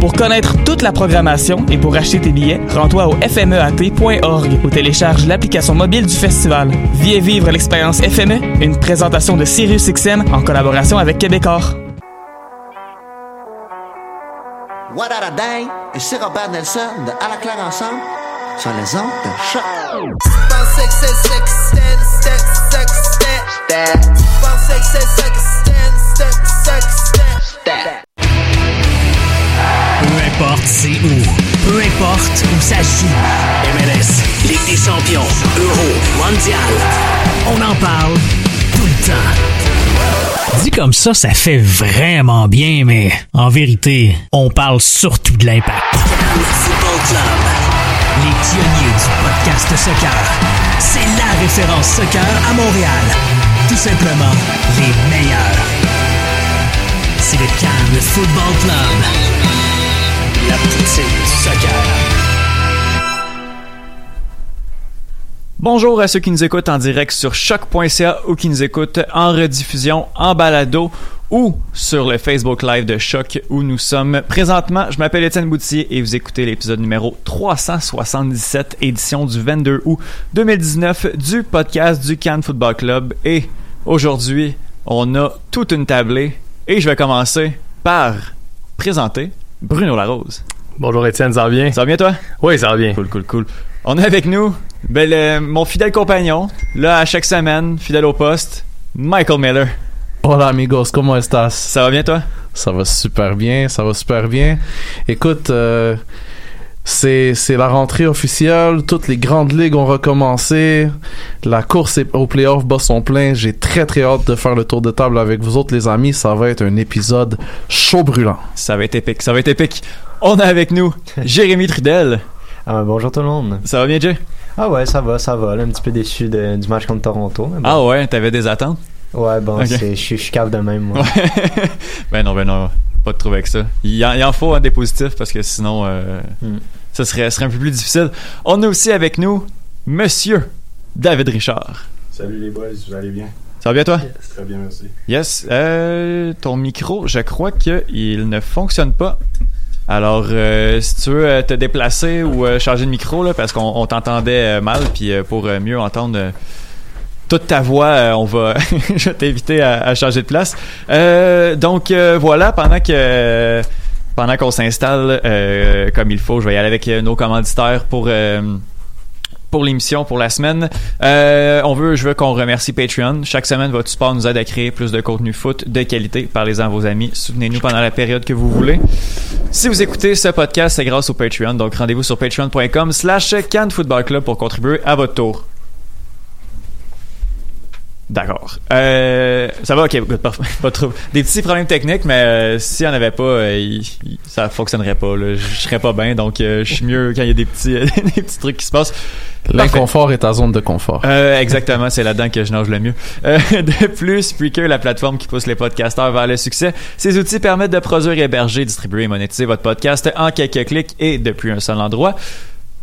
Pour connaître toute la programmation et pour acheter tes billets, rends-toi au fmeat.org ou télécharge l'application mobile du festival. Viens vivre l'expérience FME, une présentation de SiriusXM en collaboration avec Québecor. What a day! Et c'est Robert Nelson de À la claire ensemble sur les ondes de choc. Importe c'est où, peu importe où ça joue. MLS, Ligue des champions, Euro, Mondial. On en parle tout le temps. Dit comme ça, ça fait vraiment bien, mais en vérité, on parle surtout de l'impact. Football Club, les pionniers du podcast soccer. C'est la référence soccer à Montréal. Tout simplement, les meilleurs. C'est le Cannes Football Club. Bonjour à ceux qui nous écoutent en direct sur choc.ca ou qui nous écoutent en rediffusion, en balado ou sur le Facebook Live de Choc où nous sommes présentement. Je m'appelle Étienne Boutier et vous écoutez l'épisode numéro 377, édition du 22 août 2019 du podcast du Cannes Football Club. Et aujourd'hui, on a toute une tablée et je vais commencer par présenter Bruno Larose. Bonjour Étienne, ça va bien? Ça va bien toi? Oui, ça va bien. Cool, cool, cool. On est avec nous, ben, le- mon fidèle compagnon, là à chaque semaine, fidèle au poste, Michael Miller. Hola amigos, ¿cómo estás? Ça va bien toi? Ça va super bien, ça va super bien. Écoute, euh, c'est c'est la rentrée officielle, toutes les grandes ligues ont recommencé, la course est- au playoff bat son plein. J'ai très très hâte de faire le tour de table avec vous autres les amis. Ça va être un épisode chaud brûlant. Ça va être épique, ça va être épique. On a avec nous Jérémy Trudel. Ah, bonjour tout le monde. Ça va bien Jay? Ah ouais, ça va, ça va. Là, un petit peu déçu de- du match contre Toronto. mais bon. Ah ouais, t'avais des attentes? Ouais, bon, Ok. c'est- je suis- je suis cave de même, moi. Ben non, ben non, pas de trouver avec ça. Il en, il en faut un des positifs parce que sinon, euh, Hmm. Ça serait, serait un peu plus difficile. On a aussi avec nous Monsieur David Richard. Salut les boys, vous allez bien? Ça va bien toi? Très bien, merci. Yes. Euh, ton micro, je crois qu'il ne fonctionne pas. Alors, euh, si tu veux euh, te déplacer ou euh, changer de micro, là, parce qu'on on t'entendait euh, mal, puis euh, pour euh, mieux entendre euh, toute ta voix, euh, on va, je vais t'inviter à, à changer de place. Euh, donc euh, voilà, pendant que pendant qu'on s'installe euh, comme il faut, je vais y aller avec euh, nos commanditaires pour euh, pour l'émission pour la semaine. On veut, je veux qu'on remercie Patreon. Chaque semaine, votre support nous aide à créer plus de contenu foot de qualité. Parlez-en à vos amis. Soutenez-nous pendant la période que vous voulez. Si vous écoutez ce podcast, c'est grâce au Patreon. Donc, rendez-vous sur patreon.com slash Club pour contribuer à votre tour. D'accord. Euh, ça va, ok, good. Pas trop. Des petits problèmes techniques, mais euh, s'il n'y en avait pas, euh, il- ça fonctionnerait pas. Là. Je je serais pas bien, donc euh, je suis mieux quand il y a des petits, des petits trucs qui se passent. L'inconfort est ta zone de confort. Euh, exactement, c'est là-dedans que je nage le mieux. Euh, de plus, Spreaker, la plateforme qui pousse les podcasteurs vers le succès, ces outils permettent de produire, héberger, distribuer et monétiser votre podcast en quelques clics et depuis un seul endroit.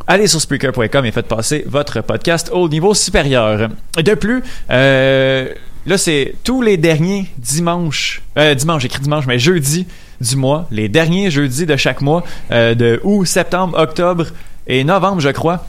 Allez sur Spreaker.com et faites passer votre podcast au niveau supérieur. De plus, euh, là c'est tous les derniers dimanches, euh, dimanche, j'écris dimanche, mais jeudi du mois, les derniers jeudis de chaque mois, euh, de août, septembre, octobre et novembre, je crois.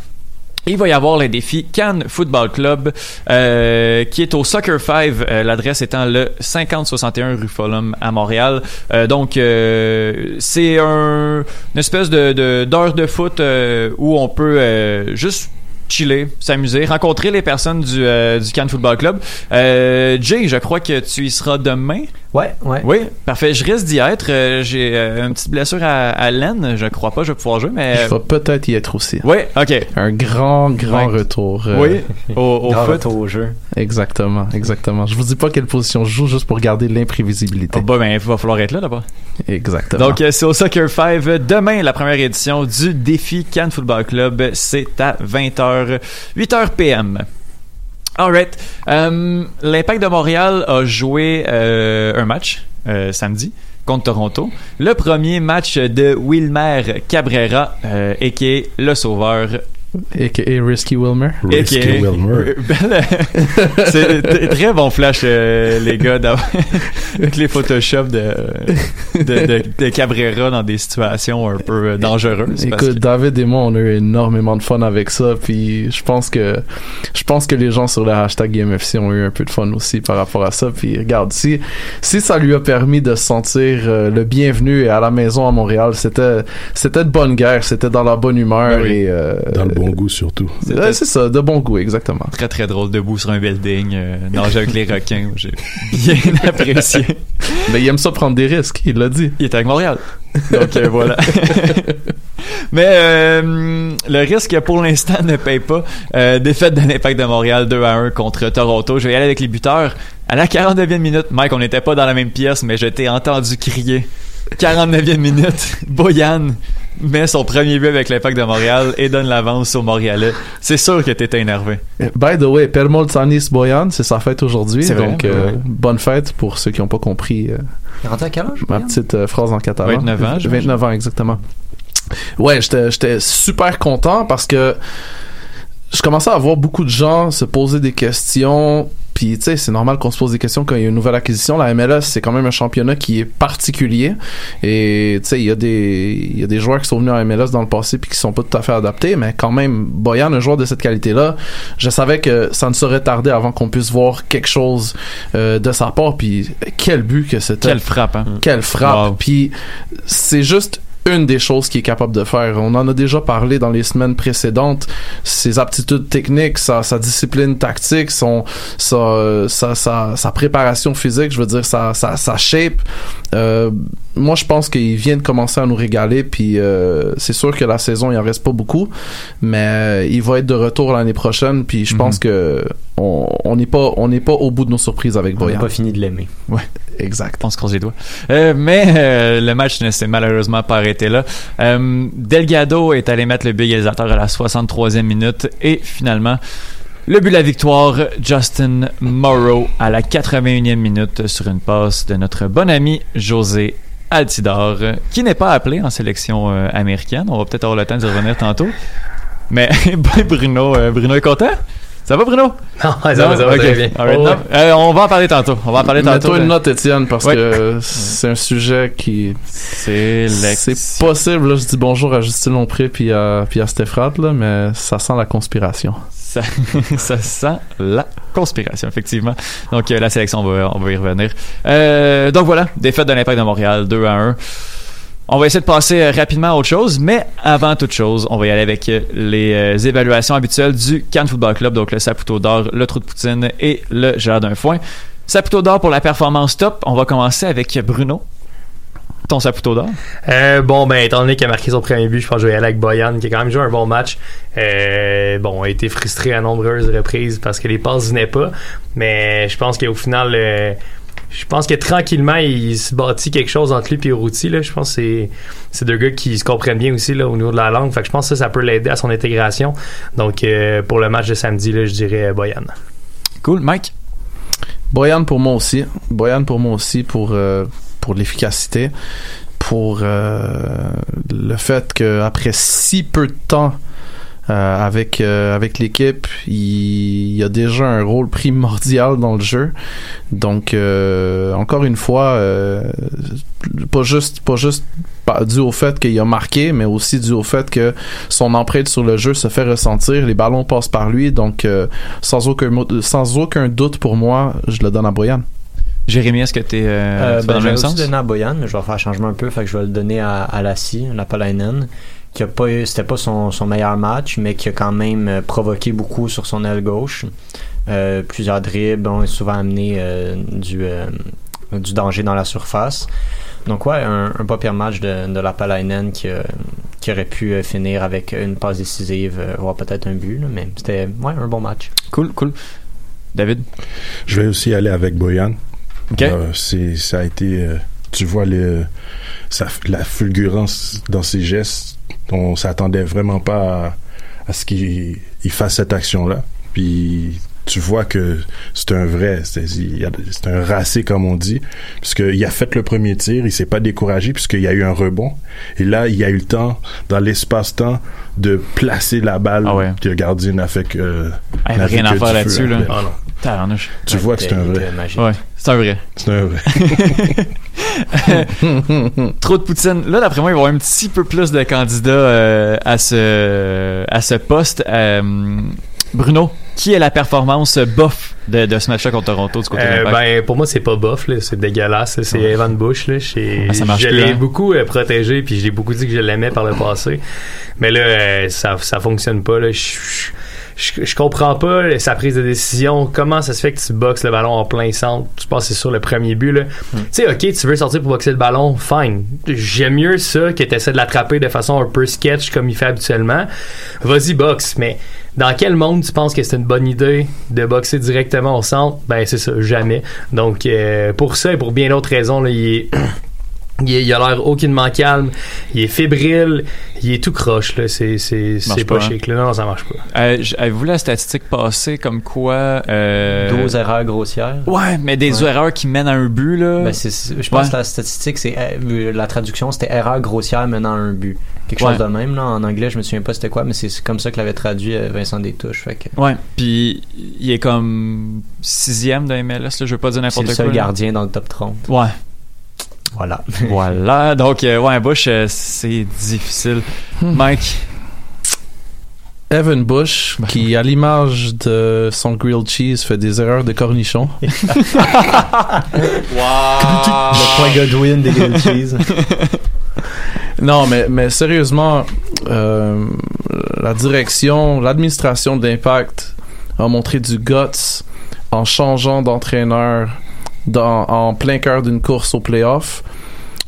Il va y avoir le défi Cannes Football Club euh, qui est au Soccer 5, euh, l'adresse étant le 5061 rue Fulham à Montréal. Euh, donc euh, c'est un, une espèce de d'heure de, foot euh, où on peut euh, juste chiller, s'amuser, rencontrer les personnes du, du Cannes Football Club. Jay, je crois que tu y seras demain. Ouais, ouais. Oui, parfait. Je risque d'y être. Euh, J'ai euh, une petite blessure à, à l'aine. Je crois pas que je vais pouvoir jouer, mais... Je vais peut-être y être aussi. Oui, ok. Un grand, grand Ouais. retour. euh, Oui, au, au Grand foot. retour au jeu. Exactement, exactement. Je vous dis pas quelle position je joue juste pour garder l'imprévisibilité. Ah bah, ben, il va falloir être là d'abord. Exactement. Donc, euh, c'est au Soccer 5. Demain, la première édition du défi Cannes Football Club. C'est à 20h, 8h PM. Alright. Euh, L'Impact de Montréal a joué euh, un match euh, samedi contre Toronto. Le premier match de Wilmer Cabrera, euh, a.k.a. le sauveur A.K.A. Risky Wilmer. Risky A.k.a. Wilmer. C'est très bon flash, euh, les gars, avec les Photoshop de, de, de, de Cabrera dans des situations un peu euh, dangereuses. Écoute, que- David et moi, on a eu énormément de fun avec ça, puis je pense que je pense que les gens sur le hashtag GameFC ont eu un peu de fun aussi par rapport à ça. Puis regarde, si si ça lui a permis de se sentir euh, le bienvenu et à la maison à Montréal, c'était c'était de bonne guerre, c'était dans la bonne humeur Ben oui. et euh, Dans le bon goût, surtout. ouais, c'est ça, de bon goût exactement. très très drôle debout sur un building, euh, nager avec les requins. J'ai bien apprécié. Mais il aime ça prendre des risques, il l'a dit. Il était avec Montréal. Donc euh, voilà. Mais euh, le risque pour l'instant ne paye pas. Euh, défaite de l'Impact de Montréal 2 à 1 contre Toronto. Je vais y aller avec les buteurs. À la 49e minute, Mike, on n'était pas dans la même pièce, mais je t'ai entendu crier. 49e minute, Boyan met son premier but avec l'Impact de Montréal et donne l'avance au Montréalais. C'est sûr que t'étais énervé. By the way, Permoltsanis Boyan, c'est sa fête aujourd'hui, C'est vrai, donc euh, ouais. bonne fête pour ceux qui n'ont pas compris euh, Il est rendu à quel âge? ma petite euh, phrase en catalan. 29 ans, j'imagine. 29 ans, exactement. Ouais, j'étais j'étais super content parce que je commençais à voir beaucoup de gens se poser des questions. Puis, tu sais, c'est normal qu'on se pose des questions quand il y a une nouvelle acquisition. La MLS, c'est quand même un championnat qui est particulier. Et, tu sais, il y, a des- il y a des joueurs qui sont venus à MLS dans le passé puis qui sont pas tout à fait adaptés. Mais quand même, Boyan, un joueur de cette qualité-là, je savais que ça ne serait tardé avant qu'on puisse voir quelque chose euh, de sa part. Puis, quel but que c'était. Quelle frappe, hein? Quelle frappe. Wow. Puis c'est juste une des choses qu'il est capable de faire. On en a déjà parlé dans les semaines précédentes. Ses aptitudes techniques, sa, sa discipline tactique, son, sa, sa, sa, sa préparation physique, je veux dire, sa, sa, sa shape. Euh, moi, je pense qu'il vient de commencer à nous régaler. Puis euh, c'est sûr que la saison, il en reste pas beaucoup. Mais il va être de retour l'année prochaine. Puis je pense que on n'est pas, on n'est pas au bout de nos surprises avec On n'a Boyan. pas fini de l'aimer. Ouais, exact. On se croise les doigts. Euh, mais euh, le match ne s'est malheureusement pas arrêté là. Euh, Delgado est allé mettre le égalisateur à la 63e minute et finalement le but de la victoire, Justin Morrow à la 81e minute sur une passe de notre bon ami José Altidor, qui n'est pas appelé en sélection euh, américaine. On va peut-être avoir le temps d'y revenir tantôt. Mais Bruno, euh, Bruno est content? Ça va Bruno? Non, ça va, ça va Ok. très bien. Alright, Oh. Euh, on va en parler tantôt. On va en parler tantôt. Mets-toi une note, Étienne, parce Ouais. que c'est un sujet qui. C'est C'est possible, là, je dis bonjour à Justine Lompré puis à, puis à Stéphane, là, mais ça sent la conspiration. Ça, ça sent la conspiration, effectivement. Donc, euh, la sélection, on va, on va y revenir. Euh, donc voilà, défaite de l'Impact de Montréal, 2 à 1. On va essayer de passer euh, rapidement à autre chose, mais avant toute chose, on va y aller avec euh, les euh, évaluations habituelles du Cannes Football Club, donc le Saputo d'or, le Trou de Poutine et le d'un foin. Saputo d'or pour la performance top. On va commencer avec Bruno. ton Saputo d'or? Euh, bon, ben, étant donné qu'il a marqué son premier but, je pense que je vais y aller avec Boyan, qui a quand même joué un bon match. Euh, bon, a été frustré à nombreuses reprises parce que les passes venaient pas. Mais je pense qu'au final, euh, je pense que tranquillement, il se bâtit quelque chose entre lui et Routi. Là. Je pense que c'est, c'est deux gars qui se comprennent bien aussi là, au niveau de la langue. Fait que je pense que ça, ça peut l'aider à son intégration. Donc, euh, pour le match de samedi, là, je dirais Boyan. Cool. Mike? Boyan pour moi aussi. Boyan pour moi aussi pour, euh, pour l'efficacité. Pour euh, le fait qu'après si peu de temps euh, avec euh, avec l'équipe, il, il a déjà un rôle primordial dans le jeu. Donc euh, encore une fois, euh, pas juste pas juste pas dû au fait qu'il a marqué, mais aussi dû au fait que son empreinte sur le jeu se fait ressentir. Les ballons passent par lui, donc euh, sans aucun sans aucun doute pour moi, je le donne à Boyan. Jérémy, est-ce que t'es euh, Euh, tu vas ben, dans je le vais même aussi sens? donner à Boyan, mais je vais faire un changement un peu, fait que je vais le donner à, à Lassie, la Palainen, qui a pas c'était pas son, son meilleur match, mais qui a quand même euh, provoqué beaucoup sur son aile gauche. Euh, plusieurs dribbles ont souvent amené euh, du, euh, du danger dans la surface. Donc ouais, un, un pas pire match de, de la Palainen qui, qui aurait pu finir avec une passe décisive, voire peut-être un but, là, mais c'était ouais, un bon match. Cool, cool. David? Je vais aussi aller avec Boyan. Ok. Euh, c'est, ça a été, euh, tu vois le, ça- la fulgurance dans ses gestes. On s'attendait vraiment pas à, à ce qu'il il fasse cette action-là. Puis tu vois que c'est un vrai, c'est, y un racé comme on dit, puisqu'il a fait le premier tir, il s'est pas découragé puisqu'il y a eu un rebond. Et là, il a eu le temps, dans l'espace-temps, de placer la balle que le gardien n'a fait que. euh, Ah, y rien à faire là-dessus, là. Ah non. Tu vois que c'est un vrai. Ouais, c'est un vrai. C'est un vrai. Trop de poutine. Là, d'après moi, il va y avoir un petit peu plus de candidats euh, à ce à ce poste. Euh, Bruno, qui est la performance bof de, de ce match-là contre Toronto du côté de Euh, l'Impact? ben, pour moi, c'est pas bof, là. C'est dégueulasse. C'est Ouais. Evan Bush, là. J'ai- Ah, ça marche je l'ai hein. beaucoup euh, protégé, puis j'ai beaucoup dit que je l'aimais par le passé. Mais là, euh, ça, ça fonctionne pas, là. Je, je, je- comprends pas sa prise de décision. Comment ça se fait que tu boxes le ballon en plein centre? Tu c'est sur le premier but, là. Tu sais, ok, tu veux sortir pour boxer le ballon, fine. J'aime mieux ça que tu de l'attraper de façon un peu sketch comme il fait habituellement. Vas-y, boxe. Mais dans quel monde tu penses que c'est une bonne idée de boxer directement au centre? Ben, c'est ça, jamais. Donc, euh, pour ça et pour bien d'autres raisons, là, il est. Il, est- il a l'air aucunement calme, il est fébrile, il est tout croche, là. C'est, c'est, c'est pas, pas, hein? chic, là. Non, ça marche pas. Euh, Avez-vous la statistique passée comme quoi... Euh... 12 erreurs grossières? Ouais, mais des Ouais. erreurs qui mènent à un but, là. Ben, c'est- c'est- je pense Ouais. que la statistique, c'est euh, la traduction, c'était erreur grossière menant à un but. Quelque Ouais. chose de même là, en anglais, je me souviens pas c'était quoi, mais c'est c'est comme ça que l'avait traduit euh, Vincent Détouche. Fait que Ouais, puis il est comme sixième de MLS, là, je veux pas dire c'est n'importe le quoi. seul là. gardien dans le top 30. Ouais. Voilà. Voilà, donc euh, ouais, Bush, euh, c'est difficile. Mike, Evan Bush, qui à l'image de son grilled cheese fait des erreurs de cornichon. Le point Godwin des grilled cheese. Non, mais, mais sérieusement, euh, la direction, l'administration de l'Impact a montré du guts en changeant d'entraîneur en plein cœur d'une course au playoff.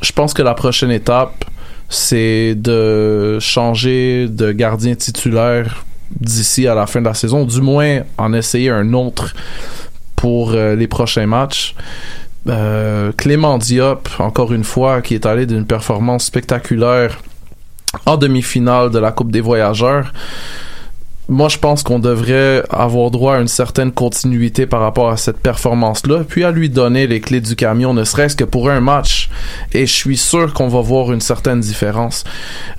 Je pense que la prochaine étape, c'est de changer de gardien titulaire d'ici à la fin de la saison, du moins en essayer un autre pour euh, les prochains matchs. Euh, Clément Diop, encore une fois, qui est allé d'une performance spectaculaire en demi-finale de la Coupe des Voyageurs. Moi, je pense qu'on devrait avoir droit à une certaine continuité par rapport à cette performance-là, puis à lui donner les clés du camion, ne serait-ce que pour un match. Et je suis sûr qu'on va voir une certaine différence.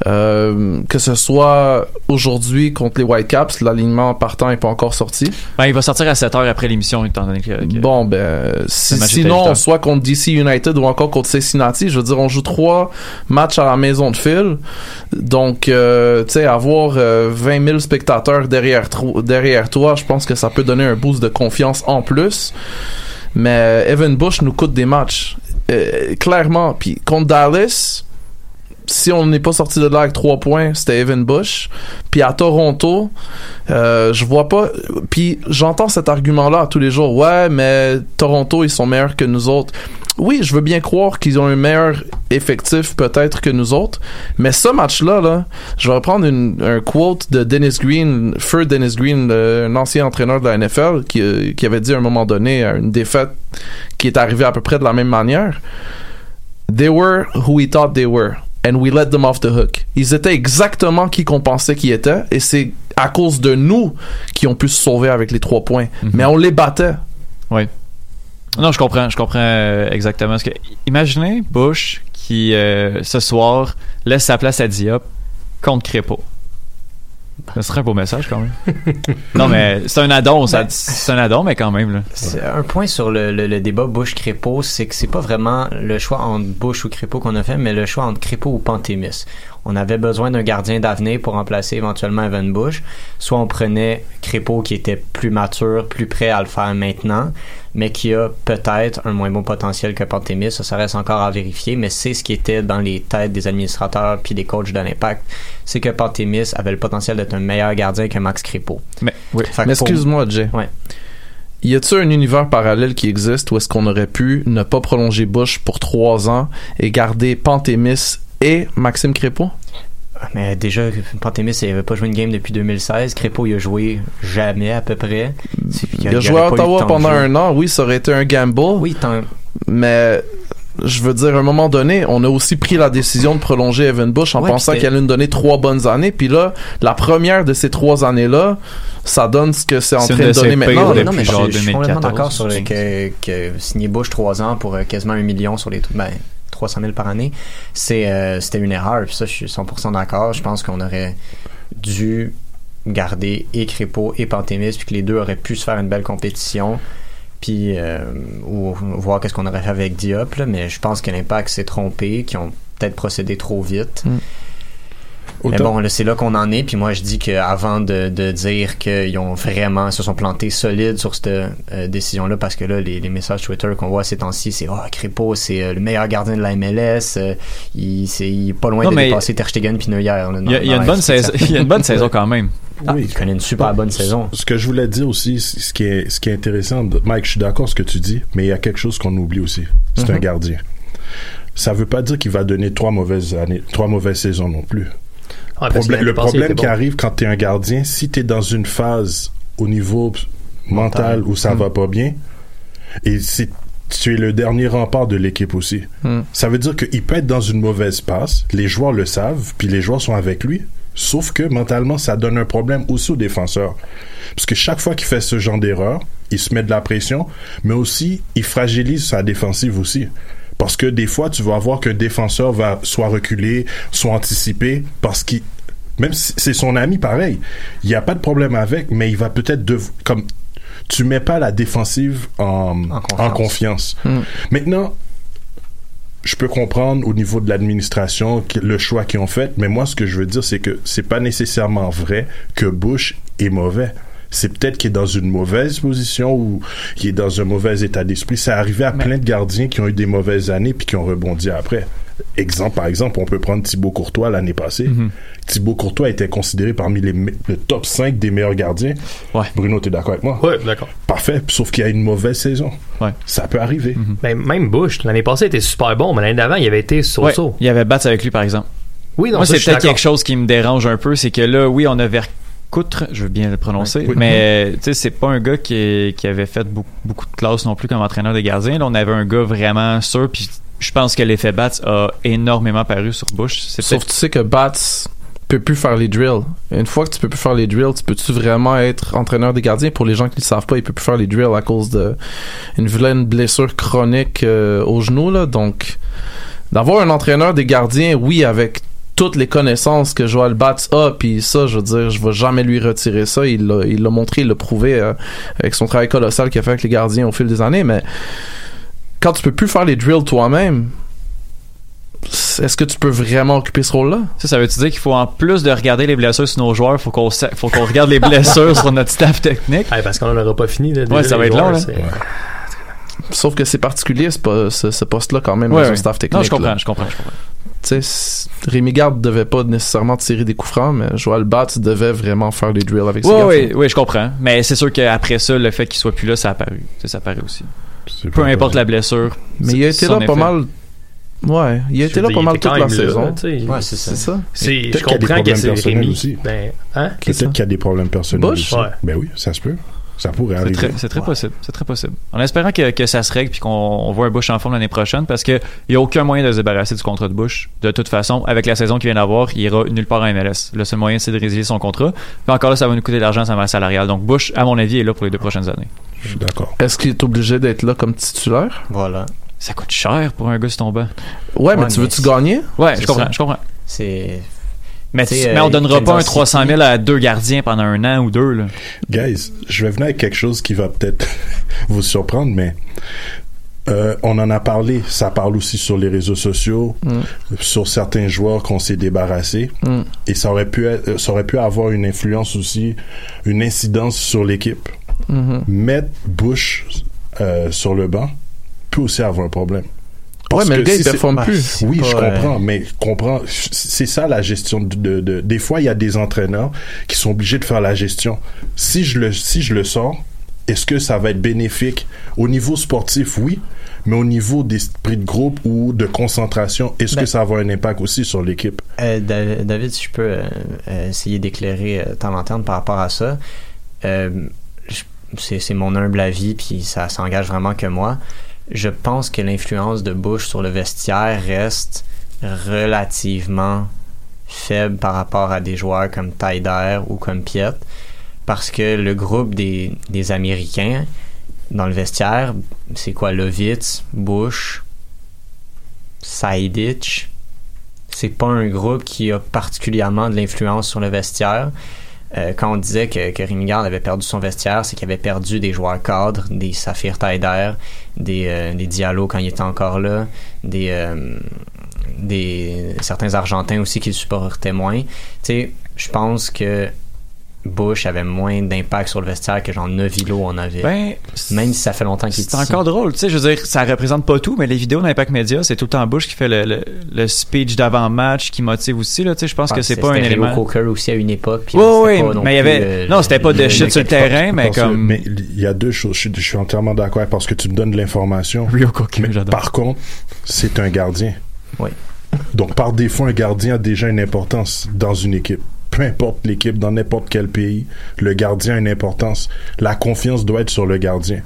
Euh, que ce soit aujourd'hui contre les Whitecaps, l'alignement partant n'est pas encore sorti. ben, il va sortir à 7 heures après l'émission, étant donné que. que- Bon, ben, si- sinon, soit contre DC United ou encore contre Cincinnati, je veux dire, on joue trois matchs à la maison de Phil. Donc, euh, tu sais, avoir euh, 20 000 spectateurs derrière, toi, je pense que ça peut donner un boost de confiance en plus. Mais euh, Evan Bush nous coûte des matchs. Euh, clairement. Puis contre Dallas, si on n'est pas sorti de là avec trois points, c'était Evan Bush. Puis à Toronto, euh, je vois pas. Puis j'entends cet argument-là tous les jours. Ouais, mais Toronto, ils sont meilleurs que nous autres. Oui, je veux bien croire qu'ils ont un meilleur effectif peut-être que nous autres, mais ce match-là, là, je vais reprendre une, un quote de Dennis Green, Feu Dennis Green, le- un ancien entraîneur de la NFL, qui, euh, qui avait dit à un moment donné à une défaite qui est arrivée à peu près de la même manière. They were who we thought they were, and we let them off the hook. Ils étaient exactement qui qu'on pensait qu'ils étaient, et c'est à cause de nous qui ont pu se sauver avec les trois points. Mais on les battait. Oui. Non, je comprends, je comprends euh, exactement ce que. Imaginez Bush qui euh, ce soir laisse sa place à Diop contre Crépeau. Ce serait un beau message quand même. non, mais c'est un addon, ça- c'est un addon, mais quand même. Là. C'est un point sur le, le- le débat Bush-Crépeau, c'est que c'est pas vraiment le choix entre Bush ou Crépeau qu'on a fait, mais le choix entre Crépeau ou Pantémis. On avait besoin d'un gardien d'avenir pour remplacer éventuellement Evan Bush. Soit on prenait Crépeau qui était plus mature, plus prêt à le faire maintenant, mais qui a peut-être un moins bon potentiel que Pantémis. Ça, ça reste encore à vérifier, mais c'est ce qui était dans les têtes des administrateurs puis des coachs de l'Impact. C'est que Pantémis avait le potentiel d'être un meilleur gardien que Max Crépeau. Mais, oui. Mais excuse-moi, Jay. Ouais. Y a-t-il un univers parallèle qui existe où est-ce qu'on aurait pu ne pas prolonger Bush pour trois ans et garder Pantémis et Maxime Crépeau? Mais déjà, Pantémis, il avait pas joué une game depuis 2016. Crépeau, il a joué jamais à peu près. Il a, joué à Ottawa pendant un an, oui, ça aurait été un gamble. Oui, mais je veux dire, à un moment donné, on a aussi pris la décision de prolonger Evan Bush en Ouais, pensant qu'il allait nous donner trois bonnes années. Puis là, la première de ces trois années-là, ça donne ce que c'est en train de donner maintenant. Non, mais je, suis complètement 2014, d'accord sur le, que, que signer Bush 3 ans pour euh, quasiment un million sur les ben, 300 000 par année, euh, c'était une erreur. Puis ça, je suis 100% d'accord. Je pense qu'on aurait dû garder et Crépeau et Pantémis, puis que les deux auraient pu se faire une belle compétition. Puis, euh, ou voir qu'est-ce qu'on aurait fait avec Diop, là, mais je pense que l'impact s'est trompé, qu'ils ont peut-être procédé trop vite. Mm. Mais bon, c'est là qu'on en est. Puis moi, je dis qu'avant de, de dire qu'ils ont vraiment se sont plantés solides sur cette euh, décision-là, parce que là, les, les messages Twitter qu'on voit ces temps-ci, c'est « Oh, Crépeau, c'est euh, le meilleur gardien de la MLS. euh, il, c'est, il est pas loin Non, de mais- dépasser Ter Stegen puis Il y a, dans- il y a une bonne saison, succession. il y a une bonne saison quand même. Ah, il connaît une super bonne saison. Ce que je voulais dire aussi, ce qui est, ce qui est intéressant, Mike, je suis d'accord avec ce que tu dis, mais il y a quelque chose qu'on oublie aussi. C'est Mhm. un gardien. Ça veut pas dire qu'il va donner trois mauvaises années, trois mauvaises saisons non plus. Ouais, l'année le passée, problème qui bon. arrive quand tu es un gardien, si tu es dans une phase au niveau mental où ça va pas bien, et si tu es le dernier rempart de l'équipe aussi, Hmm. ça veut dire qu'il peut être dans une mauvaise passe, les joueurs le savent, puis les joueurs sont avec lui, sauf que mentalement, ça donne un problème aussi aux défenseurs. Parce que chaque fois qu'il fait ce genre d'erreur, il se met de la pression, mais aussi, il fragilise sa défensive aussi. Parce que des fois, tu vas voir qu'un défenseur va soit reculer, soit anticiper, parce qu'il même si c'est son ami, pareil. Il n'y a pas de problème avec, mais il va peut-être dev- comme tu mets pas la défensive en, en confiance. Hmm. Maintenant, je peux comprendre au niveau de l'administration le choix qu'ils ont fait, mais moi, ce que je veux dire, c'est que c'est pas nécessairement vrai que Bush est mauvais. C'est peut-être qu'il est dans une mauvaise position ou qu'il est dans un mauvais état d'esprit. C'est arrivé à plein de gardiens qui ont eu des mauvaises années puis qui ont rebondi après. Exemple, par exemple, on peut prendre Thibaut Courtois l'année passée. Mhm. Thibaut Courtois était considéré parmi les le top 5 des meilleurs gardiens. Bruno, tu es d'accord avec moi? Oui, d'accord. Parfait, sauf qu'il y a une mauvaise saison. Ça peut arriver. Ben, même Bush, l'année passée, était super bon, mais l'année d'avant, il avait été Ouais, so-so. il y avait Bats avec lui, par exemple. Oui, non, Moi, ça, c'est peut-être quelque chose qui me dérange un peu, c'est que là, oui, on a Vercoutre, je veux bien le prononcer, mais tu sais, c'est pas un gars qui, qui avait fait beaucoup, beaucoup de classe non plus comme entraîneur de gardien. Là, on avait un gars vraiment sûr, puis je pense que l'effet Bats a énormément paru sur Bush. Sauf peut-être- tu sais que Bats peut plus faire les drills. Une fois que tu peux plus faire les drills, tu peux-tu vraiment être entraîneur des gardiens? Pour les gens qui le savent pas, il peut plus faire les drills à cause de une vilaine blessure chronique euh, au genou, là. Donc, d'avoir un entraîneur des gardiens, oui, avec toutes les connaissances que Joël Batz a, puis ça, je veux dire, je vais jamais lui retirer ça. Il l'a, il l'a montré, il l'a prouvé euh, avec son travail colossal qu'il a fait avec les gardiens au fil des années, mais quand tu peux plus faire les drills toi-même, est-ce que tu peux vraiment occuper ce rôle-là? Ça, ça veut-tu dire qu'il faut en plus de regarder les blessures sur nos joueurs, faut qu'on faut qu'on regarde les blessures sur notre staff technique? parce qu'on n'aura pas fini. Là, Ouais, ça va les être long, joueurs, là. c'est- Sauf que c'est particulier, ce, ce, ce poste-là, quand même, Ouais, dans un ouais. staff technique. Non, je comprends, là. je comprends, je comprends. Tu sais, c- Rémi Garde devait pas nécessairement tirer des coups francs, mais Joël Batz devait vraiment faire les drills avec ses Oui, garçons. oui, oui, je comprends. Mais c'est sûr qu'après ça, le fait qu'il soit plus là, ça a apparu. Ça apparaît aussi. Peu importe la blessure. Mais il a été là pas mal. Ouais, il a été là dire, pas mal toute la saison. Ouais, c'est ça. Je qu'il y a des comprends que problèmes c'est personnels Rémi. aussi. Ben, hein? Peut-être qu'il y a des problèmes personnels Bush? aussi. Ouais. Ben oui, ça se peut. Ça pourrait C'est arriver. très, c'est très possible. C'est très possible. En espérant que, que ça se règle puis qu'on on voit un Bush en forme l'année prochaine parce qu'il n'y a aucun moyen de se débarrasser du contrat de Bush. De toute façon, avec la saison qu'il vient d'avoir, il ira nulle part en MLS. Le seul moyen, c'est de résilier son contrat. Puis encore là, ça va nous coûter de l'argent, sa masse salariale. Donc Bush, à mon avis, est là pour les deux prochaines années. Je suis d'accord. Est-ce qu'il est obligé d'être là comme titulaire? Voilà. Ça coûte cher pour un gars ton banc. Ouais, mais Ouais, tu mais veux-tu gagner? Ouais, je comprends, ça. je comprends. C'est. Mais, Tu mais on euh, donnera pas un Kansas 300 000 City. à deux gardiens pendant un an ou deux. Là. Guys, je vais venir avec quelque chose qui va peut-être vous surprendre, mais euh, on en a parlé. Ça parle aussi sur les réseaux sociaux, Mm. sur certains joueurs qu'on s'est débarrassés. Mm. Et ça aurait, pu être- ça aurait pu avoir une influence aussi, une incidence sur l'équipe. Mhm. Mettre Bush euh, sur le banc peut aussi avoir un problème. Ouais, mais le gars, si il performe bah, plus. Oui, pas, je euh, comprends, mais comprends, c'est ça la gestion de, de, de- des fois il y a des entraîneurs qui sont obligés de faire la gestion. Si je le si je le sors, est-ce que ça va être bénéfique? Au niveau sportif Oui, mais au niveau d'esprit de groupe ou de concentration, est-ce Ben- que ça va avoir un impact aussi sur l'équipe? Euh, Da- David, si je peux euh, essayer d'éclairer euh, ta lanterne par rapport à ça, euh, c'est mon humble avis, puis ça s'engage vraiment que moi. Je pense que l'influence de Bush sur le vestiaire reste relativement faible par rapport à des joueurs comme Tyder ou comme Piet, parce que le groupe des, Américains dans le vestiaire, c'est quoi? Lovitz, Bush, Saidic, c'est pas un groupe qui a particulièrement de l'influence sur le vestiaire. Euh, quand on disait que, que avait perdu son vestiaire, c'est qu'il avait perdu des joueurs cadres, des Saphir Taider, des, euh, Diallo quand il était encore là, des, euh, des certains Argentins aussi qui le supportaient moins. Tu sais, je pense que Bush avait moins d'impact sur le vestiaire que genre Novilo en avait. Ben, Même si ça fait longtemps qu'il est C'est encore drôle, tu sais, je veux dire, ça représente pas tout, mais les vidéos d'Impact Media, c'est tout le temps Bush qui fait le, le, le speech d'avant-match qui motive aussi, là, tu sais, je pense Ah, que c'est pas un Rio élément. Coker aussi à une époque. puis Oui, oui, pas non mais il y avait, non, c'était pas de shit sur le terrain, mais comme. mais il y a deux choses. Je, suis- je suis entièrement d'accord parce que tu me donnes de l'information. Rio Coker, j'adore. par contre, c'est un gardien. Oui. Donc, par défaut, un gardien a déjà une importance dans une équipe. Peu importe l'équipe, dans n'importe quel pays, le gardien a une importance. La confiance doit être sur le gardien.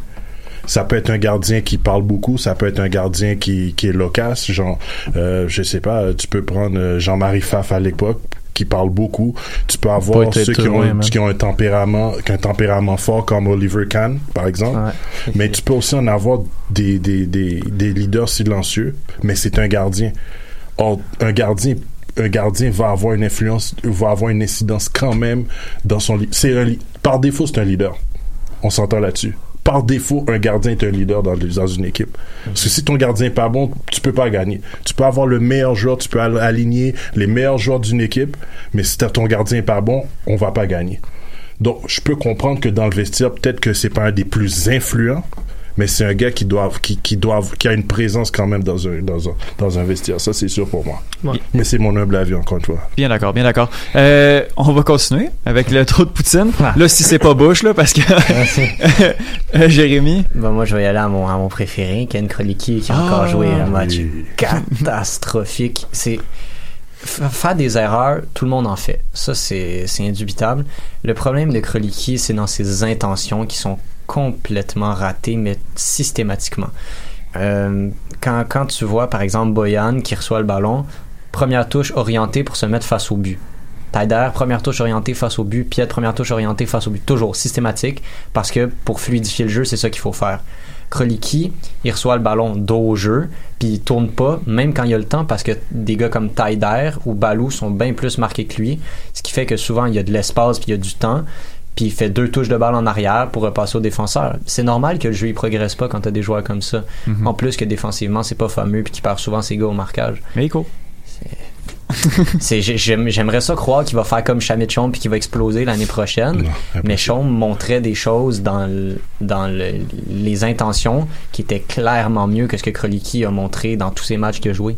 Ça peut être un gardien qui parle beaucoup, ça peut être un gardien qui, qui est loquace, genre, euh, je sais pas, tu peux prendre euh, Jean-Marie Pfaff à l'époque, qui parle beaucoup. Tu peux avoir ceux qui ont, qui ont un tempérament, qui ont un tempérament fort comme Oliver Kahn, par exemple. Ouais. Mais tu peux aussi en avoir des, des, des, des leaders silencieux, mais c'est un gardien. Or, un gardien, un gardien va avoir une influence, va avoir une incidence quand même dans son c'est un Par défaut, c'est un leader. On s'entend là-dessus. Par défaut, un gardien est un leader dans, dans une équipe. Parce que si ton gardien est pas bon, tu peux pas gagner. Tu peux avoir le meilleur joueur, tu peux al- aligner les meilleurs joueurs d'une équipe, mais si ton gardien est pas bon, on va pas gagner. Donc, je peux comprendre que dans le vestiaire, peut-être que c'est pas un des plus influents, mais c'est un gars qui doit, qui, qui doit, qui a une présence quand même dans un, dans un, dans un vestiaire. Ça, c'est sûr pour moi. Ouais. Mais c'est mon humble avis, encore une fois. Bien d'accord, bien d'accord. Euh, on va continuer avec le trou de Poutine. Ah. Là, si c'est pas Bush, là, parce que Euh, Jérémy? Ben, moi, je vais y aller à mon, à mon préféré, Ken Kroliki, qui a Ah, encore joué un match oui. catastrophique. C'est faire des erreurs, tout le monde en fait. Ça, c'est c'est indubitable. Le problème de Kroliki, c'est dans ses intentions qui sont complètement ratées, mais systématiquement. Euh, quand, quand tu vois, par exemple, Boyan qui reçoit le ballon, première touche orientée pour se mettre face au but. Taider, première touche orientée face au but. Piet, première touche orientée face au but. Toujours systématique, parce que pour fluidifier le jeu, c'est ça qu'il faut faire. Kroliki, il reçoit le ballon dos jeu, puis il tourne pas, même quand il a le temps, parce que des gars comme Taider ou Balou sont bien plus marqués que lui, ce qui fait que souvent il y a de l'espace puis il y a du temps, puis il fait deux touches de balle en arrière pour repasser au défenseur. C'est normal que le jeu il progresse pas quand t'as des joueurs comme ça. Mhm. En plus que défensivement c'est pas fameux puis qu'il perd souvent ses gars au marquage. Mais éco. C'est j'ai- j'aime- j'aimerais ça croire qu'il va faire comme Shamit Chom puis qu'il va exploser l'année prochaine. Non, Mais. Chaume montrait des choses dans, le- dans le- les intentions qui étaient clairement mieux que ce que Kroliki a montré dans tous ses matchs qu'il a joué.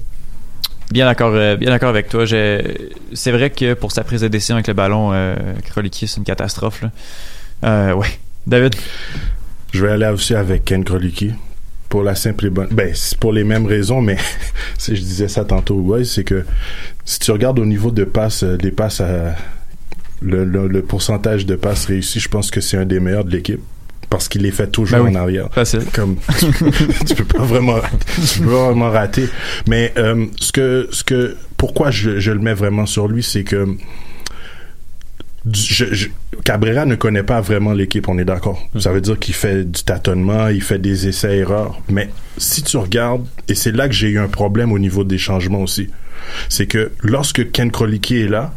Bien d'accord, euh, bien d'accord avec toi. C'est vrai que pour sa prise de décision avec le ballon, euh, c'est une catastrophe. Là. Euh, ouais. David? Je vais aller aussi avec Ken Kroliki. pour la simple et bonne. Ben, c'est pour les mêmes raisons, mais si je disais ça tantôt, c'est que si tu regardes au niveau de passes, euh, des passes le, le pourcentage de passes réussies, je pense que c'est un des meilleurs de l'équipe. Parce qu'il les fait toujours Ben oui. en arrière. Facile. Comme tu peux pas vraiment, tu peux pas vraiment rater. Mais euh, ce que, ce que, pourquoi je, je le mets vraiment sur lui, c'est que je, je- Cabrera ne connaît pas vraiment l'équipe, on est d'accord. Ça veut dire qu'il fait du tâtonnement, il fait des essais-erreurs. Mais si tu regardes, et c'est là que j'ai eu un problème au niveau des changements aussi, c'est que lorsque Ken Krolicki est là,